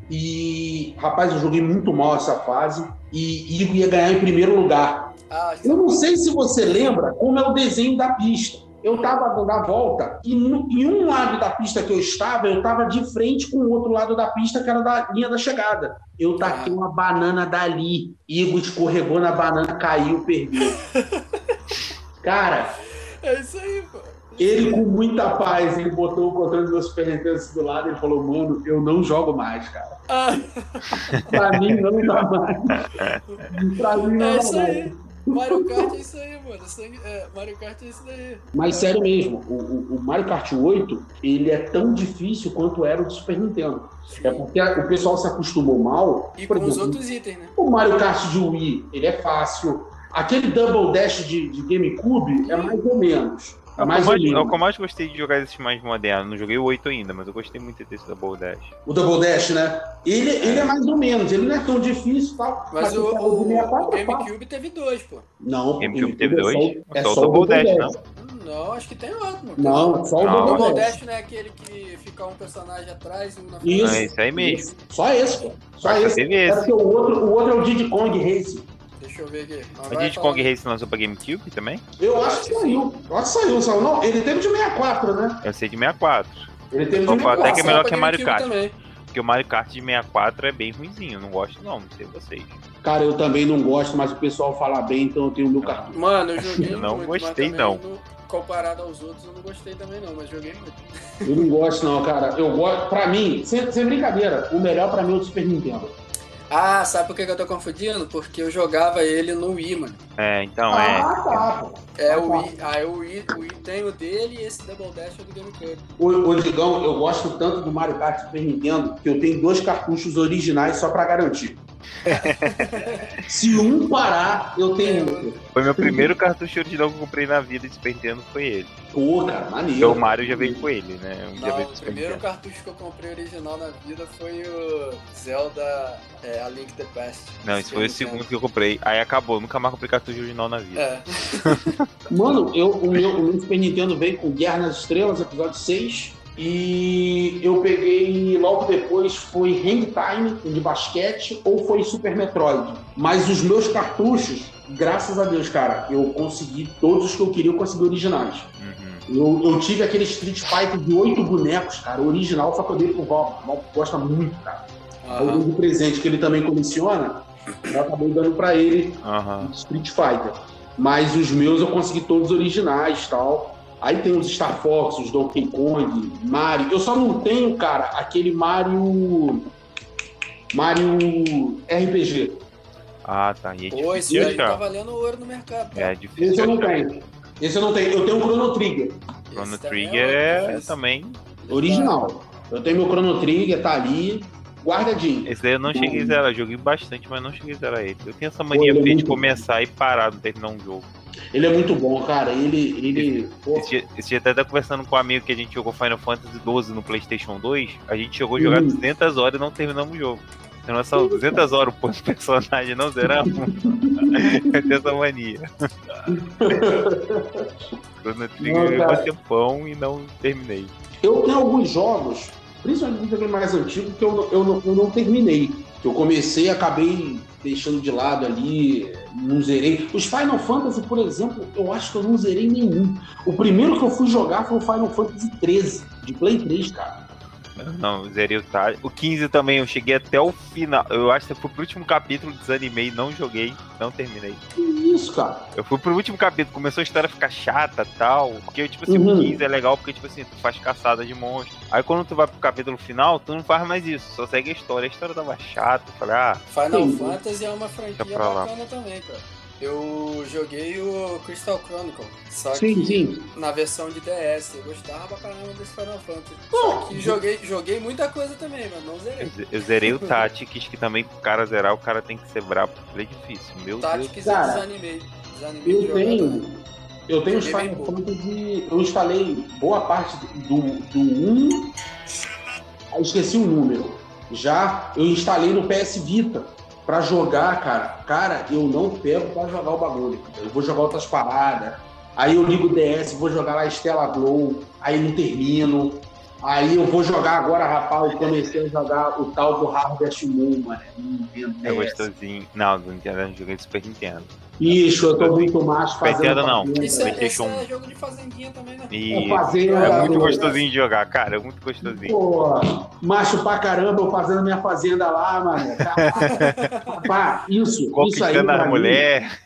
E, rapaz, eu joguei muito mal essa fase e Igor ia ganhar em primeiro lugar. Ah, Eu não sei se você lembra como é o desenho da pista. Eu estava dando a volta e no- em um lado da pista que eu estava, eu estava de frente com o outro lado da pista, que era da linha da chegada. Eu taquei uma banana dali. Igor escorregou na banana, caiu, perdeu. [LAUGHS] Cara, é isso aí, pô. Ele com muita paz, ele botou o controle do Super Nintendo do lado e falou, mano, eu não jogo mais, cara. Ah, Pra mim não dá mais. Pra mim não é isso mais. aí. Mario Kart é isso aí, mano. É, Mario Kart é isso daí. Mas sério mesmo, o, o- Mario Kart 8, ele é tão difícil quanto era o do Super Nintendo. É porque a- o pessoal se acostumou mal. E com os exemplo, outros itens, né? O Mario Kart de Wii, ele é fácil. Aquele Double Dash de, de GameCube é mais ou menos. É É o, que eu mais mais, é eu mais gostei de jogar esses mais modernos. Não joguei o 8 ainda, mas eu gostei muito desse Double Dash. O Double Dash, né? Ele, ele é mais ou menos, ele não é tão difícil e tal. Mas o, o o, de 64 o é. GameCube teve dois, pô. Não, GameCube o teve é dois? É Só o só o Double Double Dash, Dash. Não, acho que tem outro, mano. Não, só o Não. O Double Double Dash. Dash não é aquele que fica um personagem atrás e um na frente. Isso. É isso aí mesmo. Só esse, pô. Só Mas só esse. teve É esse. o outro, o outro é o Diddy Kong Racing. Deixa eu ver aqui. Mas O Diddy Kong. Race lançou pra GameCube também? Eu acho que saiu. Eu acho que saiu, saiu. Não, ele teve de 64, né? Eu sei de 64. Ele teve de Opa, até que é 64. melhor que pra Mario Kart. também. Porque o Mario Kart de 64 é bem ruimzinho. Não gosto não, não sei vocês. Cara, eu também não gosto, mas o pessoal fala bem, então eu tenho o meu cartão. Mano, eu joguei Eu [LAUGHS] não muito, gostei, não. comparado aos outros, eu não gostei também não, mas joguei muito. Eu não gosto, não, cara. Eu gosto. Pra mim, sem, sem brincadeira, o melhor pra mim é o do Super Nintendo. Ah, sabe por que que eu tô confundindo? Porque eu jogava ele no Wii, mano. É, então é. Ah, tá, pô. É Ah, o tá. Wii, ah, o Wii, o Wii tem o dele e esse Double Dash é do GameCube. Ô, ô, Digão, eu gosto tanto do Mario Kart Super Nintendo que eu tenho dois cartuchos originais só pra garantir. [LAUGHS] Se um parar, eu tenho outro. Foi meu primeiro cartucho original que eu comprei na vida de Super Nintendo foi ele. Pô, cara, Porque maneiro. o Mario já veio com ele, né? Um Não, o primeiro cartucho que eu comprei original na vida foi o Zelda é, A Link the Past. Não, esse foi o segundo que eu comprei. Aí acabou, nunca mais comprei cartucho original na vida. É. [LAUGHS] Mano, eu, o, meu, o meu Super Nintendo veio com Guerra nas Estrelas, episódio 6. E eu peguei logo depois foi Hang Time de basquete ou foi Super Metroid. Mas os meus cartuchos, graças a Deus, cara, eu consegui todos os que eu queria, eu consegui originais. Uhum. Eu, eu tive aquele Street Fighter de oito bonecos, cara, original, só que eu dei pro Val. O Val gosta muito, cara. Dei de presente que ele também coleciona, eu acabei dando pra ele Aham. Street Fighter. Mas os meus eu consegui todos originais tal. Aí tem os Star Fox, os Donkey Kong, Mario. Eu só não tenho, cara, aquele Mario. Mario RPG. Ah, tá. E é Pô, esse aí tá valendo ouro no mercado. É cara. difícil. Esse eu não tenho. Esse eu não tenho. Eu tenho o Chrono Trigger, Chrono também Trigger é também. original. Eu tenho meu Chrono Trigger, tá ali, guardadinho. Esse daí eu não cheguei a zerar. Joguei bastante, mas não cheguei a zerar ele. Eu tenho essa mania ele é feia de muito começar e parar, não terminar um jogo. Ele é muito bom, cara. Ele. ele Esse dia, esse dia até tá conversando com um amigo que a gente jogou Final Fantasy XII no PlayStation 2. A gente chegou a jogar Uhum. 200 horas e não terminamos o jogo. Tem noção? 200 horas por personagem não zeramos? [LAUGHS] Eu tenho essa mania. Chrono Trigger eu um tempão e não terminei. Eu tenho alguns jogos, principalmente mais antigo, que eu, eu, eu não terminei. Que eu comecei e acabei deixando de lado ali, não zerei. Os Final Fantasy, por exemplo, eu acho que eu não zerei nenhum. O primeiro que eu fui jogar foi o Final Fantasy 13, de Play 3, cara. Não, zerei o Tide. O 15 também, eu cheguei até o final. Eu acho que eu fui pro último capítulo, desanimei, não joguei, não terminei. Que isso, cara? Eu fui pro último capítulo, começou a história a ficar chata e tal. Porque, tipo assim, Uhum. o 15 é legal porque, tipo assim, tu faz caçada de monstros. Aí quando tu vai pro capítulo final, tu não faz mais isso, só segue a história. A história tava chata, eu falei, ah, Final Sim. Fantasy é uma franquia bacana também, cara. Eu joguei o Crystal Chronicle, só Sim, que sim. na versão de DS. Eu gostava pra caramba desse Final Fantasy. Só que joguei, joguei muita coisa também, mas não eu, zerei. ze- eu zerei o Tactics, que também pro cara zerar, o cara tem que ser brabo, porque é difícil. Meu Deus. Tactics eu Cara, desanimei. Desanimei de Eu tenho. Eu tenho os Final. Fantasy. Eu instalei boa parte do, do 1. Aí esqueci o número. Já eu instalei no PS Vita pra jogar, cara. Cara, eu não pego pra jogar o bagulho. Eu vou jogar outras paradas. Aí eu ligo o DS, vou jogar lá Stella Glow. Aí não termino. Aí eu vou jogar agora, rapaz. Eu comecei a jogar o tal do Harvest Moon, mano. Nintendo É DS. gostosinho. Não, do Nintendo eu joguei do Super Nintendo. Ixo, eu tô muito mais fazendo. Nintendo não. Isso é, esse é jogo de fazendinha também, né? E É é muito gostosinho de jogar, cara. É muito gostosinho. Pô, macho pra caramba, eu fazendo minha fazenda lá, mano. Rapaz, isso, isso aí. Conquistando pra a mim- mulher.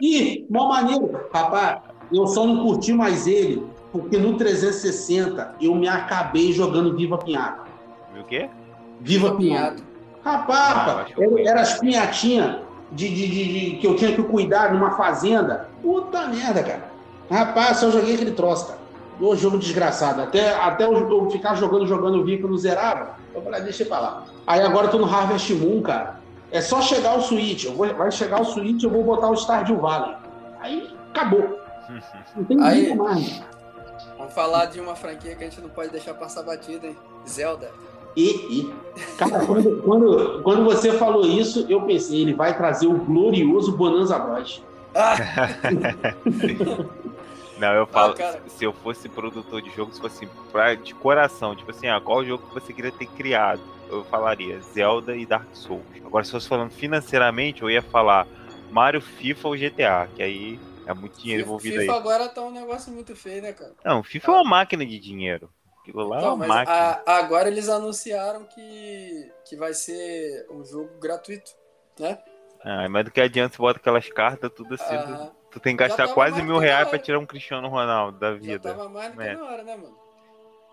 Ih, mó maneiro. Rapaz, eu só não curti mais ele, porque no 360 eu me acabei jogando Viva Pinhata. Viu o quê? Viva Pinhata. Rapaz, Ah, era, era as pinhatinhas de, de, de- de- que eu tinha que cuidar numa fazenda. Puta merda, cara. Rapaz, só joguei aquele troço, cara. Ô jogo desgraçado. Até, até eu, eu ficar jogando, jogando Viva não zerava. Eu falei, ah, deixa pra lá. Aí agora eu tô no Harvest Moon, cara. É só chegar o Switch. Eu vou, vai chegar o Switch, eu vou botar o Stardew Valley. Aí acabou. [LAUGHS] Não tem Aí- mais. Vamos falar de uma franquia que a gente não pode deixar passar batida, hein? Zelda. E, e. Cara, quando, quando, quando você falou isso, eu pensei, ele vai trazer o glorioso Bonanza. Ah! [LAUGHS] Não, eu falo, cara. se eu fosse produtor de jogo, se fosse pra, de coração, tipo assim, ah, qual jogo que você queria ter criado? Eu falaria Zelda e Dark Souls. Agora, se fosse falando financeiramente, eu ia falar Mario, FIFA ou GTA, que aí é muito dinheiro FIFA, envolvido FIFA aí. agora tá um negócio muito feio, né, cara? Não, FIFA é uma máquina de dinheiro. Aquilo lá é uma a- agora eles anunciaram que, que vai ser um jogo gratuito, né? Ah, mas do que adianta você bota aquelas cartas, tudo assim. tu- tem que Já gastar quase mil reais pra tirar um Cristiano Ronaldo da Já vida. tava mais do que É. na hora, né, mano?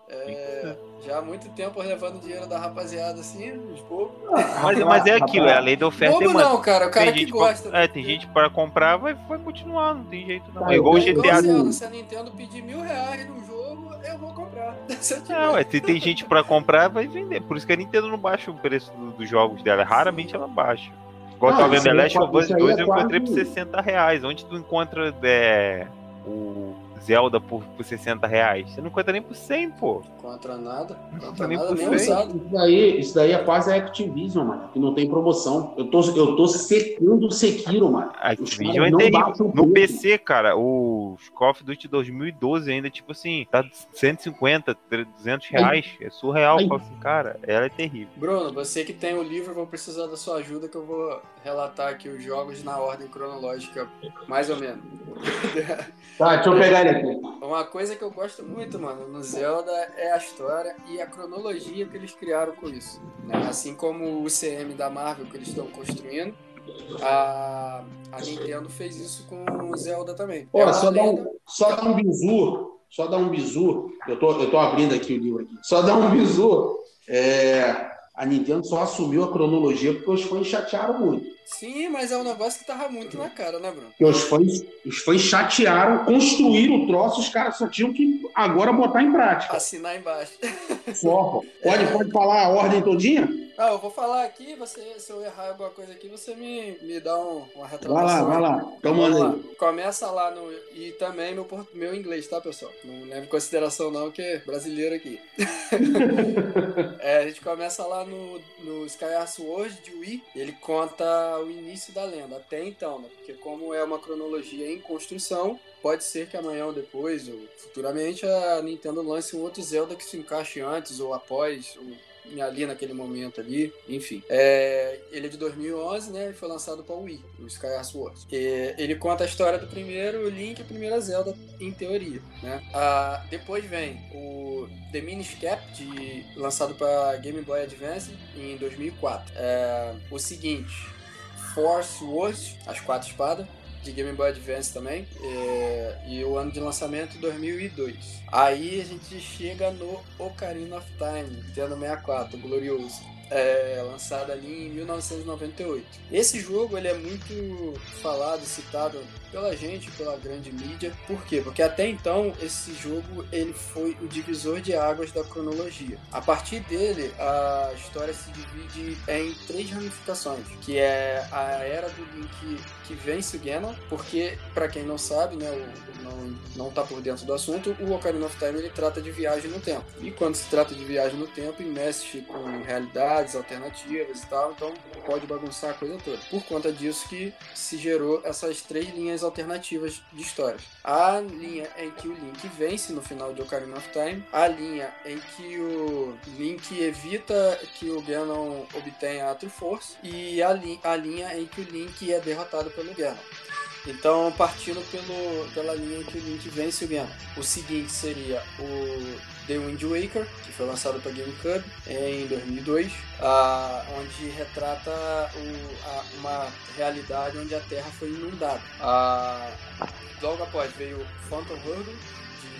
É, já há muito tempo levando dinheiro da rapaziada assim, bobos. Mas, mas é aquilo, é a lei da oferta e demanda. não, cara, o cara tem que gente gosta. pra, né? é, tem gente para comprar, vai, vai continuar, não tem jeito não. Tá, É igual o GTA. Se a Nintendo pedir mil reais no jogo, eu vou comprar. [LAUGHS] Não, é, se tem gente pra comprar, vai vender. Por isso que a Nintendo não baixa o preço do- dos jogos dela. Raramente ela baixa. Igual Não, tava vendo isso The aí é Last of Us isso aí 2, é eu encontrei por quase- 60 reais. Onde tu encontra é, o Zelda por, por 60 reais. Você não conta nem por 100, pô. Contra nada. Não Contra nem nada, por nem cem. usado. Isso daí, isso daí é quase a Activision, mano, que não tem promoção. Eu tô, eu tô secando o Sekiro, mano. A Os Activision é não terrível. No. PC, cara, o Call of Duty 2012 ainda, tipo assim, tá 150, 300 reais. É surreal. Aí. Assim, cara, ela é terrível. Bruno, você que tem o livro, eu vou precisar da sua ajuda que eu vou relatar aqui os jogos na ordem cronológica, mais ou menos. Tá, deixa eu pegar Uma coisa que eu gosto muito, mano, no Zelda é a história e a cronologia que eles criaram com isso. né? Assim como o CM da Marvel que eles estão construindo, a, a Nintendo fez isso com o Zelda também. Pô, É só dá, um, só dá um bizu, só dá um bizu. Eu tô, eu tô abrindo aqui o livro aqui. Só dá um bizu. É, a Nintendo só assumiu a cronologia porque os fãs chatearam muito. Sim, mas é um negócio que tava muito na cara, né, Bruno? Os fãs, os fãs chatearam, construíram o troço, os caras só tinham que agora botar em prática. Assinar embaixo. [LAUGHS] Só. Pode, pode falar a ordem todinha? Ah, eu vou falar aqui, você, se eu errar alguma coisa aqui, você me, me dá um, uma Vai lá, retratação. vai lá. Então Vamos manda lá. aí. Começa lá no. E também meu, meu inglês, tá, pessoal? Não leve em consideração, não, que é brasileiro aqui. [LAUGHS] É, a gente começa lá no, no Skyward Sword de Wii. Ele conta o início da lenda, até então, né? Porque, como é uma cronologia em construção, pode ser que amanhã ou depois, ou futuramente, a Nintendo lance um outro Zelda que se encaixe antes ou após. Ou ali naquele momento ali, enfim. É, ele é de 2011, né? E foi lançado para o Wii, o Skyward Sword. E ele conta a história do primeiro Link e a primeira Zelda, em teoria, né? Ah, depois vem o The Minish de, lançado para Game Boy Advance em 2004. É, o seguinte, Force Wars, as quatro espadas, de Game Boy Advance também, é, e o ano de lançamento 2002. Aí a gente chega no Ocarina of Time, Nintendo 64, glorioso. É, ali em 1998. Esse jogo ele é muito falado, citado pela gente, pela grande mídia. Por quê? Porque até então esse jogo ele foi o divisor de águas da cronologia. A partir dele, a história se divide em três ramificações, que é a era do Link que vence o Ganon, porque para quem não sabe, né, não não tá por dentro do assunto, o Ocarina of Time ele trata de viagem no tempo. E quando se trata de viagem no tempo, mexe com alternativas e tal, então pode bagunçar a coisa toda. Por conta disso que se gerou essas três linhas alternativas de histórias. A linha em que o Link vence no final de Ocarina of Time, a linha em que o Link evita que o Ganon obtenha a Triforce e a, li a linha em que o Link é derrotado pelo Ganon. Então, partindo pelo, pela linha que o Link vence o Ganon. O seguinte seria o The Wind Waker, que foi lançado para GameCube em 2002, ah, onde retrata o- a- uma realidade onde a Terra foi inundada. Logo após veio Phantom Hurdle,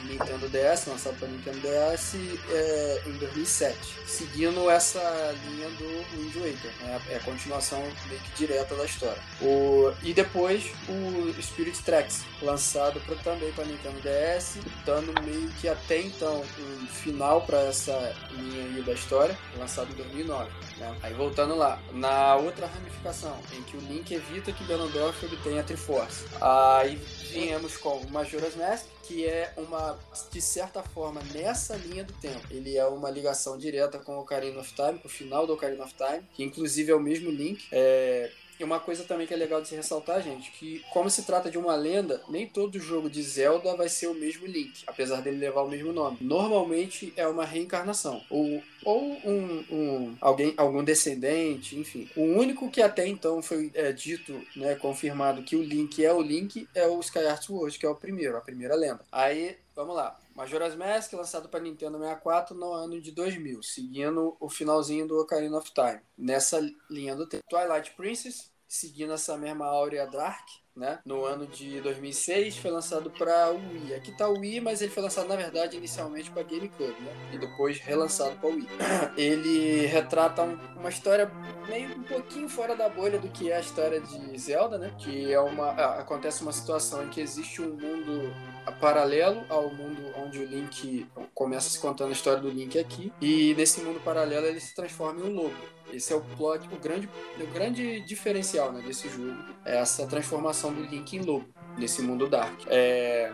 Nintendo DS, lançado para Nintendo DS é, em 2007, seguindo essa linha do Wind Waker, né? é a continuação meio que direta da história. O, e depois o Spirit Tracks, lançado pra, também para Nintendo DS, dando meio que até então um final para essa linha aí da história, lançado em 2009. né? Aí voltando lá, na outra ramificação, em que o Link evita que Ganondorf obtenha a Triforce. Aí viemos com Majora's Mask, que é uma, de certa forma, nessa linha do tempo. Ele é uma ligação direta com o Ocarina of Time, o final do Ocarina of Time, que inclusive é o mesmo Link. É, e uma coisa também que é legal de se ressaltar, gente, que como se trata de uma lenda, nem todo jogo de Zelda vai ser o mesmo Link, apesar dele levar o mesmo nome. Normalmente é uma reencarnação, ou, ou um, um- alguém, algum descendente, enfim. O único que até então foi é, dito, né, confirmado que o Link é o Link é o Skyward Sword, que é o primeiro, a primeira lenda. Aí, vamos lá. Majora's Mask, lançado para Nintendo 64 no ano de 2000, seguindo o finalzinho do Ocarina of Time. Nessa linha do tempo. Twilight Princess, seguindo essa mesma áurea Dark, né? No ano de 2006 foi lançado para Wii. Aqui tá o Wii, mas ele foi lançado na verdade inicialmente para GameCube, né? E depois relançado para Wii. [CLEARS THROAT] Ele retrata um- uma história meio um pouquinho fora da bolha do que é a história de Zelda, né? Que é uma acontece uma situação em que existe um mundo paralelo ao mundo onde o Link começa se contando a história do Link aqui e nesse mundo paralelo ele se transforma em um lobo. Esse é o plot, o grande, o grande diferencial né, desse jogo é essa transformação do Link em lobo nesse mundo dark. É,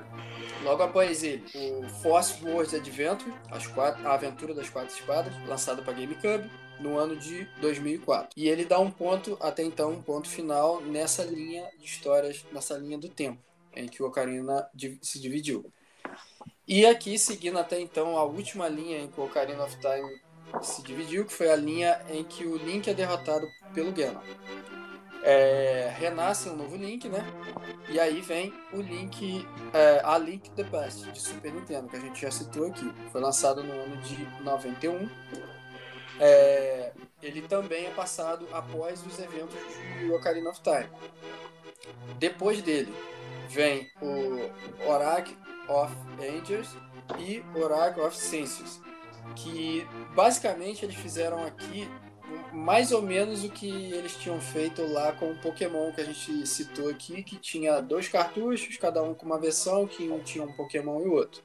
Logo após ele, o Force Wars Adventure, quatro, a aventura das quatro espadas, lançada para GameCube no ano de 2004. E ele dá um ponto, até então, um ponto final nessa linha de histórias, nessa linha do tempo, em que o Ocarina se dividiu. E aqui, seguindo até então a última linha em que o Ocarina of Time se dividiu, que foi a linha em que o Link é derrotado pelo Ganon. É, renasce um novo Link, né? E aí vem o Link, é, a Link the Past de Super Nintendo, que a gente já citou aqui. Foi lançado no ano de 91. É, ele também é passado após os eventos de Ocarina of Time. Depois dele vem o Oracle of Angels e Oracle of Senses, que basicamente eles fizeram aqui mais ou menos o que eles tinham feito lá com o Pokémon que a gente citou aqui, que tinha dois cartuchos, cada um com uma versão, que um tinha um Pokémon e o outro.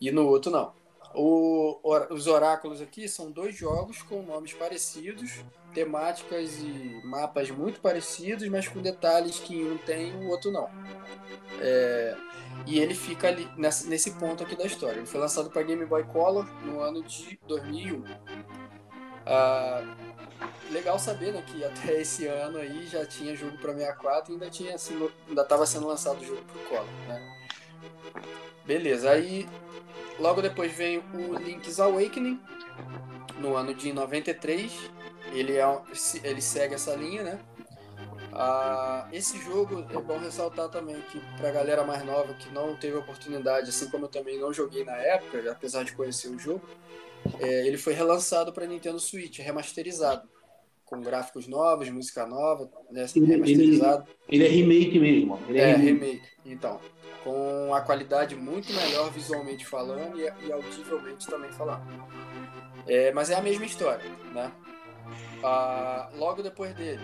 E no outro não. O, os oráculos aqui são dois jogos com nomes parecidos, temáticas e mapas muito parecidos, mas com detalhes que um tem e o outro não. É, e ele fica ali nesse, nesse ponto aqui da história. Ele foi lançado para Game Boy Color no ano de 2001. Ah, legal saber né, que até [LAUGHS] esse ano aí já tinha jogo para 64 e ainda tinha ainda estava sendo lançado o jogo para o Color. Né? Beleza, aí logo depois vem o Link's Awakening no ano de 93. Ele, é, ele segue essa linha, né? Ah, esse jogo é bom ressaltar também que para a galera mais nova que não teve oportunidade, assim como eu também não joguei na época, apesar de conhecer o jogo, é, ele foi relançado para Nintendo Switch, remasterizado, com gráficos novos, música nova, né, remasterizado. Ele, ele, é remake mesmo. Ele é, é remake. remake. Então, com a qualidade muito melhor visualmente falando e, e audivelmente também falando. É, mas é a mesma história, né? Ah, logo depois dele,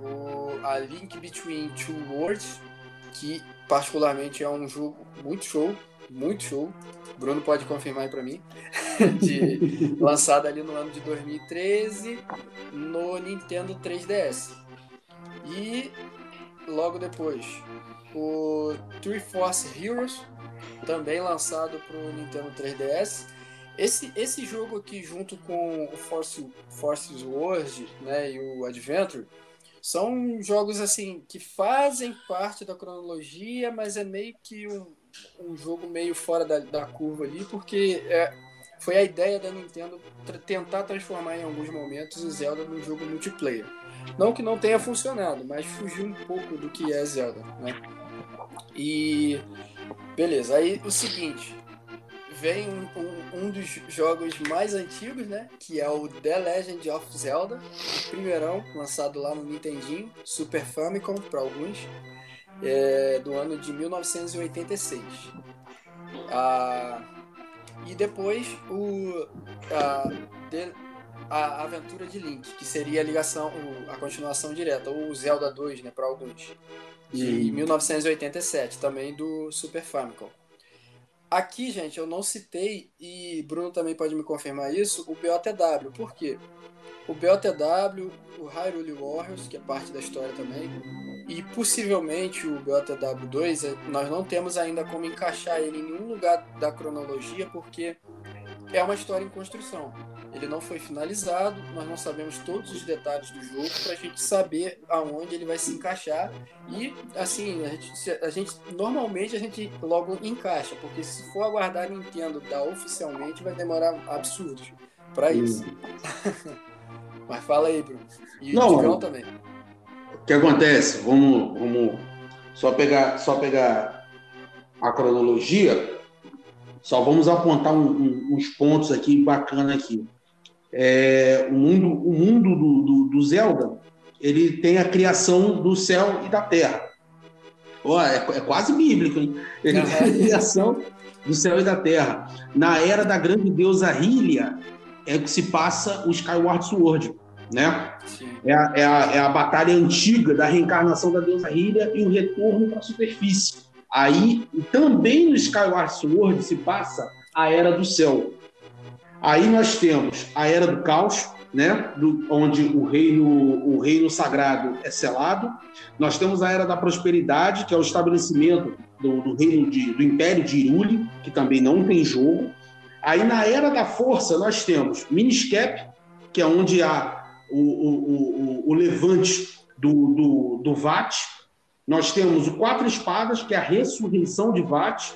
o, a Link Between Two Worlds, que particularmente é um jogo muito show, muito show. Bruno pode confirmar aí para mim. [LAUGHS] de, lançado ali no ano de 2013 no Nintendo 3DS. E logo depois, o Three Force Heroes, também lançado para o Nintendo 3DS. Esse, esse jogo aqui, junto com o Force, Forces World né, e o Adventure, são jogos assim que fazem parte da cronologia, mas é meio que um, um jogo meio fora da, da curva ali, porque é, foi a ideia da Nintendo tra tentar transformar em alguns momentos o Zelda num jogo multiplayer. Não que não tenha funcionado, mas fugiu um pouco do que é Zelda, né? E beleza, aí o seguinte, vem um, um, dos jogos mais antigos, né? Que é o The Legend of Zelda, o primeirão, lançado lá no Nintendinho, Super Famicom para alguns, é, do ano de 1986. Ah, e depois o a, a Aventura de Link, que seria a ligação, a continuação direta, ou Zelda 2, né, para alguns, de 1987, também do Super Famicom. Aqui, gente, eu não citei, e Bruno também pode me confirmar isso, o BOTW. Por quê? O BOTW, o Hyrule Warriors, que é parte da história também, e possivelmente o BOTW 2, é, nós não temos ainda como encaixar ele em nenhum lugar da cronologia, porque é uma história em construção. Ele não foi finalizado, nós não sabemos todos os detalhes do jogo para a gente saber aonde ele vai se encaixar. E assim, a gente, a gente normalmente a gente logo encaixa, porque se for aguardar a Nintendo dar oficialmente, vai demorar absurdos para isso. [LAUGHS] Mas fala aí, Bruno. E não, o Digão também. O que acontece? Vamos, vamos só pegar, só pegar a cronologia só vamos apontar um, um, uns pontos aqui bacana aqui. É, o mundo, o mundo do, do, do, Zelda, ele tem a criação do céu e da terra. Oh, é, é quase bíblico, hein? Ele tem a criação do céu e da terra. Na era da grande deusa Hylia, é que se passa o Skyward Sword, né? É a, é, a, é a batalha antiga da reencarnação da deusa Hylia e o retorno para a superfície. Aí também no Skyward Sword se passa a Era do Céu. Aí nós temos a Era do Caos, né, do, onde o reino, o reino sagrado é selado. Nós temos a Era da Prosperidade, que é o estabelecimento do, do reino de, do Império de Irule, que também não tem jogo. Aí na Era da Força nós temos Miniscap, que é onde há o, o, o, o levante do, do, do VAT. Nós temos o Quatro Espadas, que é a ressurreição de VAT.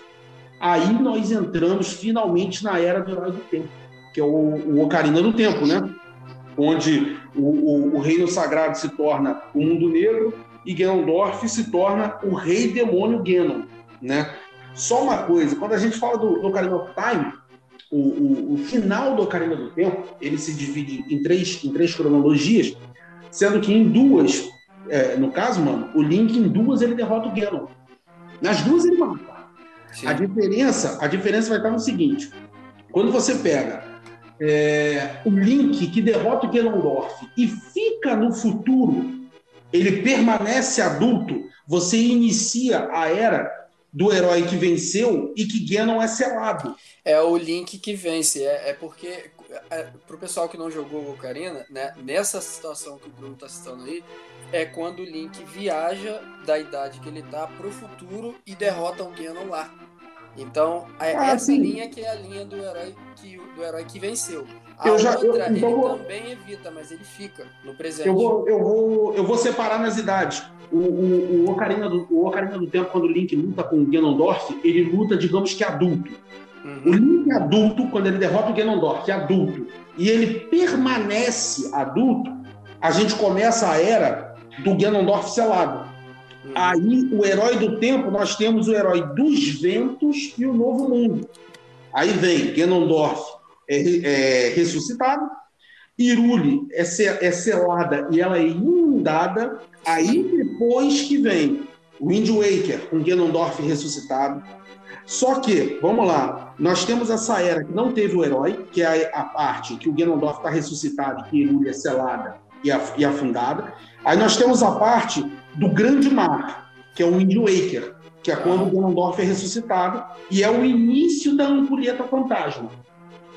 Aí nós entramos finalmente na Era do Herói do Tempo, que é o, o Ocarina do Tempo, né? Onde o, o, o Reino Sagrado se torna o Mundo Negro e Ganondorf se torna o Rei Demônio Ganon, né? Só uma coisa, quando a gente fala do, do Ocarina of Time, o, o, o, final do Ocarina do Tempo, ele se divide em três, em três cronologias, sendo que em duas, é, no caso, mano, o Link em duas ele derrota o Ganon. Nas duas ele mata. A diferença, a diferença vai estar no seguinte: quando você pega é, o Link que derrota o Ganondorf e fica no futuro, ele permanece adulto, você inicia a era do herói que venceu e que Ganon é selado. É o Link que vence. É, é porque, é, pro pessoal que não jogou o Ocarina, né, nessa situação que o Bruno tá citando aí, é quando o Link viaja da idade que ele tá pro futuro e derrota o Ganon lá. Então, é ah, essa sim. linha que é a linha do herói que, do herói que venceu. A eu já, outra, eu, então ele vou... também evita, mas ele fica no presente. Eu vou, eu vou, eu vou separar nas idades. O, o, o, Ocarina do, o Ocarina do Tempo, quando o Link luta com o Ganondorf, ele luta, digamos que adulto. Uhum. O Link adulto, quando ele derrota o Ganondorf, é adulto, e ele permanece adulto, a gente começa a era do Ganondorf selado. Aí, o herói do tempo, nós temos o herói dos ventos e o novo mundo. Aí vem Ganondorf é, é ressuscitado, Irule é, é selada e ela é inundada. Aí depois que vem Wind Waker com Ganondorf ressuscitado. Só que, vamos lá, nós temos essa era que não teve o herói, que é a, a parte que o Ganondorf está ressuscitado, que Irule é selada e, e afundada. Aí nós temos a parte do Grande Mar, que é o Wind Waker, que é quando Ganondorf é ressuscitado, e é o início da ampulheta fantasma.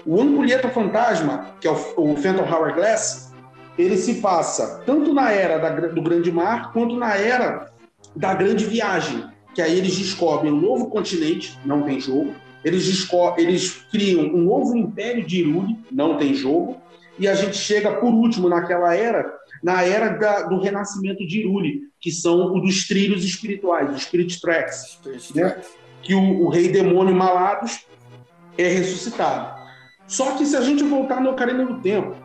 O Ampulheta Fantasma, que é o, o Phantom Hourglass, ele se passa tanto na era da, do Grande Mar quanto na era da Grande Viagem, que aí eles descobrem um novo continente, não tem jogo. Eles, eles criam um novo império de Irule, não tem jogo. E a gente chega, por último, naquela era, na era da, do renascimento de Irule, que são os dos trilhos espirituais, os Spirit Tracks, Spirit né? que o, o, rei demônio Malados é ressuscitado. Só que se a gente voltar no Ocarina do Tempo,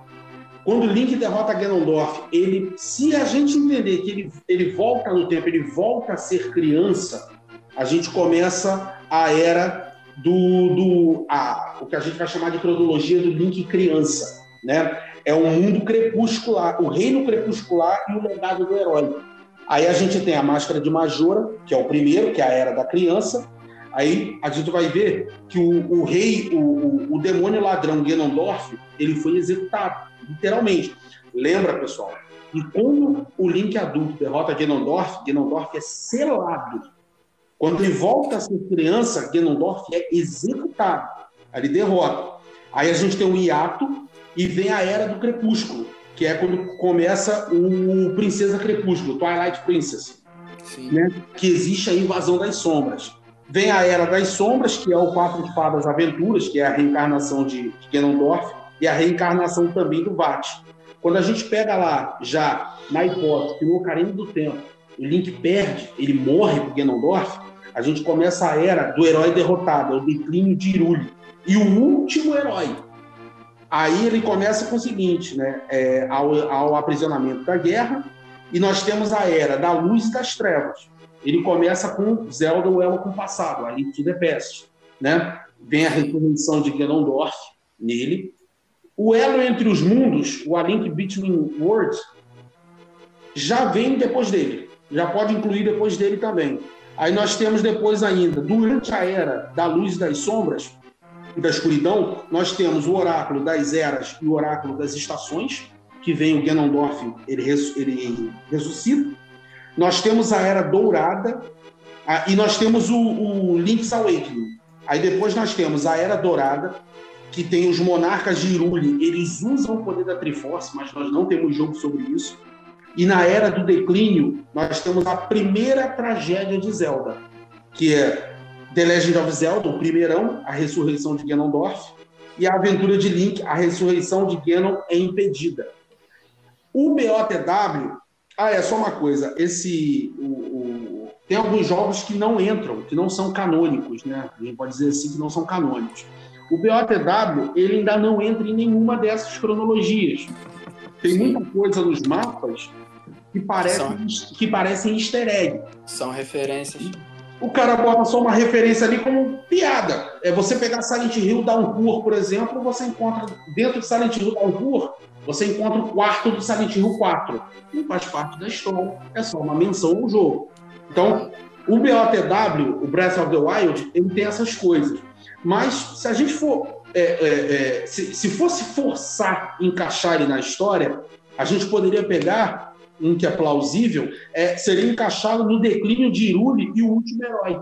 quando Link derrota Ganondorf, ele, se a gente entender que ele, ele volta no tempo, ele volta a ser criança, a gente começa a era do, do a, o que a gente vai chamar de cronologia do Link criança, né? É um mundo crepuscular, o reino crepuscular e o legado do herói. Aí a gente tem a máscara de Majora, que é o primeiro, que é a era da criança, Aí a gente vai ver que o, o rei, o, o, o, demônio ladrão Ganondorf, ele foi executado, literalmente. Lembra, pessoal? E quando o Link adulto derrota Ganondorf, Ganondorf é selado. Quando ele volta a ser criança, Ganondorf é executado. Aí ele derrota. Aí a gente tem um hiato e vem a Era do Crepúsculo, que é quando começa o Princesa Crepúsculo, Twilight Princess. Né? Que existe a invasão das sombras. Vem a Era das Sombras, que é o Quatro Fadas Aventuras, que é a reencarnação de, de Ganondorf, e a reencarnação também do Vat. Quando a gente pega lá, já na hipótese que no Ocarina do Tempo o Link perde, ele morre por Ganondorf, a gente começa a era do herói derrotado, é o declínio de Irule. E o último herói. Aí ele começa com o seguinte, né? É, ao, ao aprisionamento da guerra, e nós temos a era da luz e das trevas ele começa com Zelda, o elo com o passado, a Link to the Past, né? Vem a ressurreição de Ganondorf nele. O elo entre os mundos, o A Link Between Worlds, já vem depois dele. Já pode incluir depois dele também. Aí nós temos depois ainda, durante a era da luz e das sombras, da escuridão, nós temos o oráculo das eras e o oráculo das estações, que vem o Ganondorf, ele, ele ressuscita. Nós temos a Era Dourada a, e nós temos o, o Link's Awakening. Aí depois nós temos a Era Dourada, que tem os monarcas de Irule. Eles usam o poder da Triforce, mas nós não temos jogo sobre isso. E na Era do Declínio, nós temos a primeira tragédia de Zelda, que é The Legend of Zelda, o primeirão, a ressurreição de Ganondorf, e a aventura de Link, a ressurreição de Ganon é impedida. O BOTW, ah, é só uma coisa, esse o, o, tem alguns jogos que não entram, que não são canônicos, né? A gente pode dizer assim que não são canônicos. O BOTW, ele ainda não entra em nenhuma dessas cronologias. Tem Sim. muita coisa nos mapas que parecem, são... que parecem easter egg. São referências. O cara bota só uma referência ali como piada. É você pegar Silent Hill Downpour, por exemplo, você encontra dentro de Silent Hill Downpour, você encontra o quarto do Silent Hill 4. Não faz parte da história, é só uma menção ao jogo. Então, o BOTW, o Breath of the Wild, ele tem essas coisas. Mas se a gente for. É, é, é, se, se fosse forçar encaixar ele na história, a gente poderia pegar um que é plausível, é, seria encaixado no declínio de Irule e o último herói,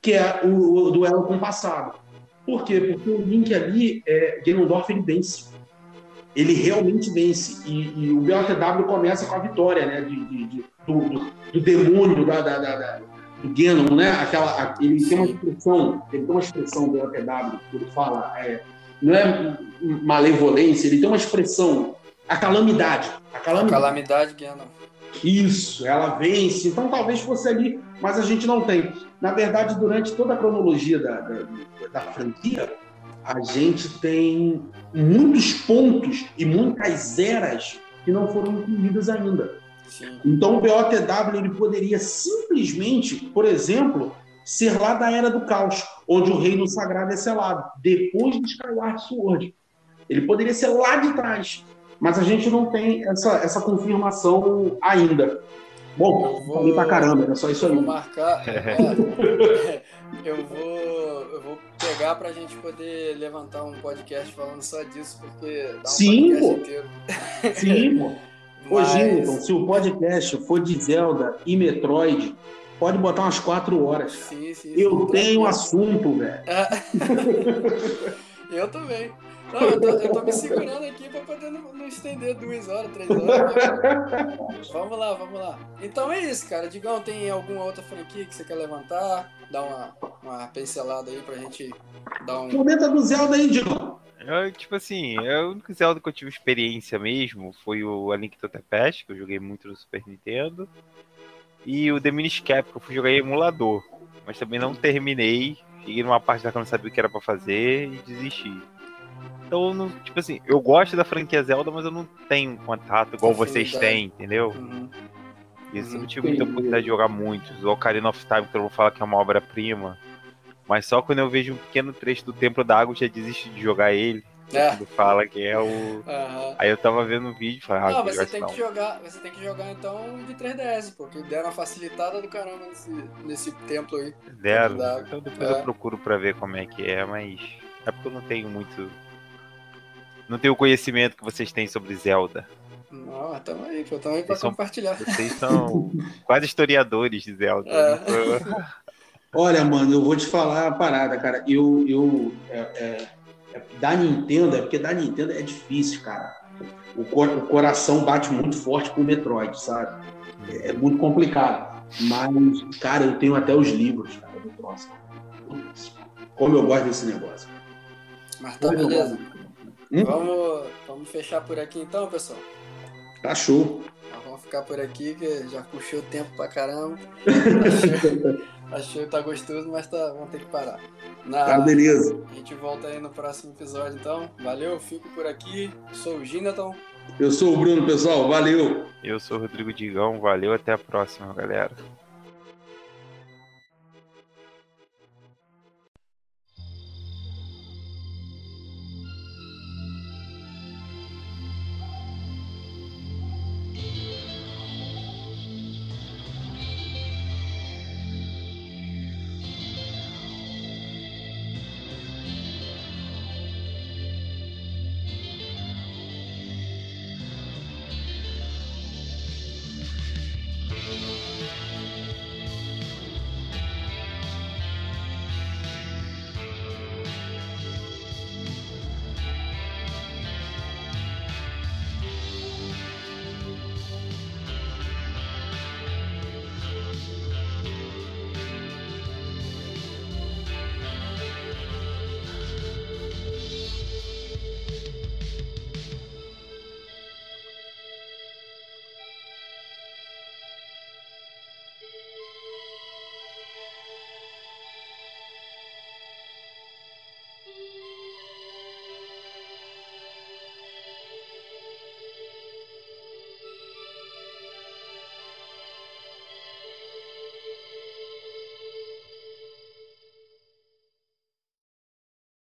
que é o, o duelo com o passado. Por quê? Porque o Link ali, é, Ganondorf, ele vence. Ele realmente vence. E, e o BOTW começa com a vitória né, de, de, de do, do, demônio da, da, da do Ganon, né? Aquela, ele tem uma expressão, ele tem uma expressão do ATW que ele fala, é, não é malevolência, ele tem uma expressão, a calamidade. A calamidade, a calamidade Ganon. Isso, ela vence. Então talvez fosse ali, mas a gente não tem. Na verdade, durante toda a cronologia da, da, da franquia, a gente tem muitos pontos e muitas eras que não foram incluídas ainda. Então o BOTW ele poderia simplesmente, por exemplo, ser lá da Era do Caos, onde o reino sagrado é selado, depois de Skyward Sword. Ele poderia ser lá de trás, mas a gente não tem essa, essa confirmação ainda. Bom, vou... falei pra caramba, era só isso aí. Vou marcar. [LAUGHS] É, eu, vou, eu vou pegar pra gente poder levantar um podcast falando só disso, porque dá um Sim, pô. inteiro. [LAUGHS] Sim, pô. [LAUGHS] Ô, Gilton, se o podcast for de Zelda e Metroid, pode botar umas quatro horas. Sim, sim, eu sim, tenho tá assunto, velho. eu também. Não, eu, tô, eu tô me segurando aqui pra poder não, não estender duas horas, três horas. [LAUGHS] vamos lá, vamos lá. Então é isso, cara. Digão, tem alguma outra franquia que você quer levantar? Dar uma, uma pincelada aí pra gente dar um. Comenta do Zelda aí, Digão. Eu, tipo assim, é o único Zelda que eu tive experiência mesmo foi o A Link to the Past, que eu joguei muito no Super Nintendo. E o The Minish Cap, que eu fui jogar em emulador. Mas também não terminei. Cheguei numa parte da que eu não sabia o que era pra fazer e desisti. Então, não, tipo assim, eu gosto da franquia Zelda, mas eu não tenho contato igual vocês têm, entendeu? Uhum. Isso eu não tive muita oportunidade de jogar muitos. O Ocarina of Time, que eu vou falar que é uma obra-prima. Mas só quando eu vejo um pequeno trecho do Templo da Água, já desisto de jogar ele. É. Quando fala que é o. Uhum. Aí eu tava vendo o vídeo e falei, ah, não, você tem não. que jogar. Você tem que jogar então de 3DS, porque deram uma facilitada do caramba nesse, nesse templo aí. Deram. Então depois é. eu procuro pra ver como é que é, mas. É porque eu não tenho muito. Não tenho o conhecimento que vocês têm sobre Zelda. Não, tamo aí, pô, tamo aí pra são, compartilhar. Vocês são [LAUGHS] quase historiadores de Zelda. É. Olha, mano, eu vou te falar a parada, cara. Eu, eu é, é, é, da Nintendo, é porque da Nintendo é difícil, cara. O, cor, o coração bate muito forte pro Metroid, sabe? É, é, muito complicado. Mas, cara, eu tenho até os livros, cara, do troço. Como eu gosto desse negócio. Mas tá, beleza. Hum? Vamos, vamos fechar por aqui então, pessoal. Tá show. vamos ficar por aqui, que já puxou o tempo pra caramba. [LAUGHS] Achei que tá gostoso, mas tá, vamos ter que parar. Na, tá, beleza. A gente volta aí no próximo episódio, então. Valeu, fico por aqui. Sou o Ginaton. Eu sou o Bruno, pessoal. Valeu. Eu sou o Rodrigo Digão. Valeu, até a próxima, galera.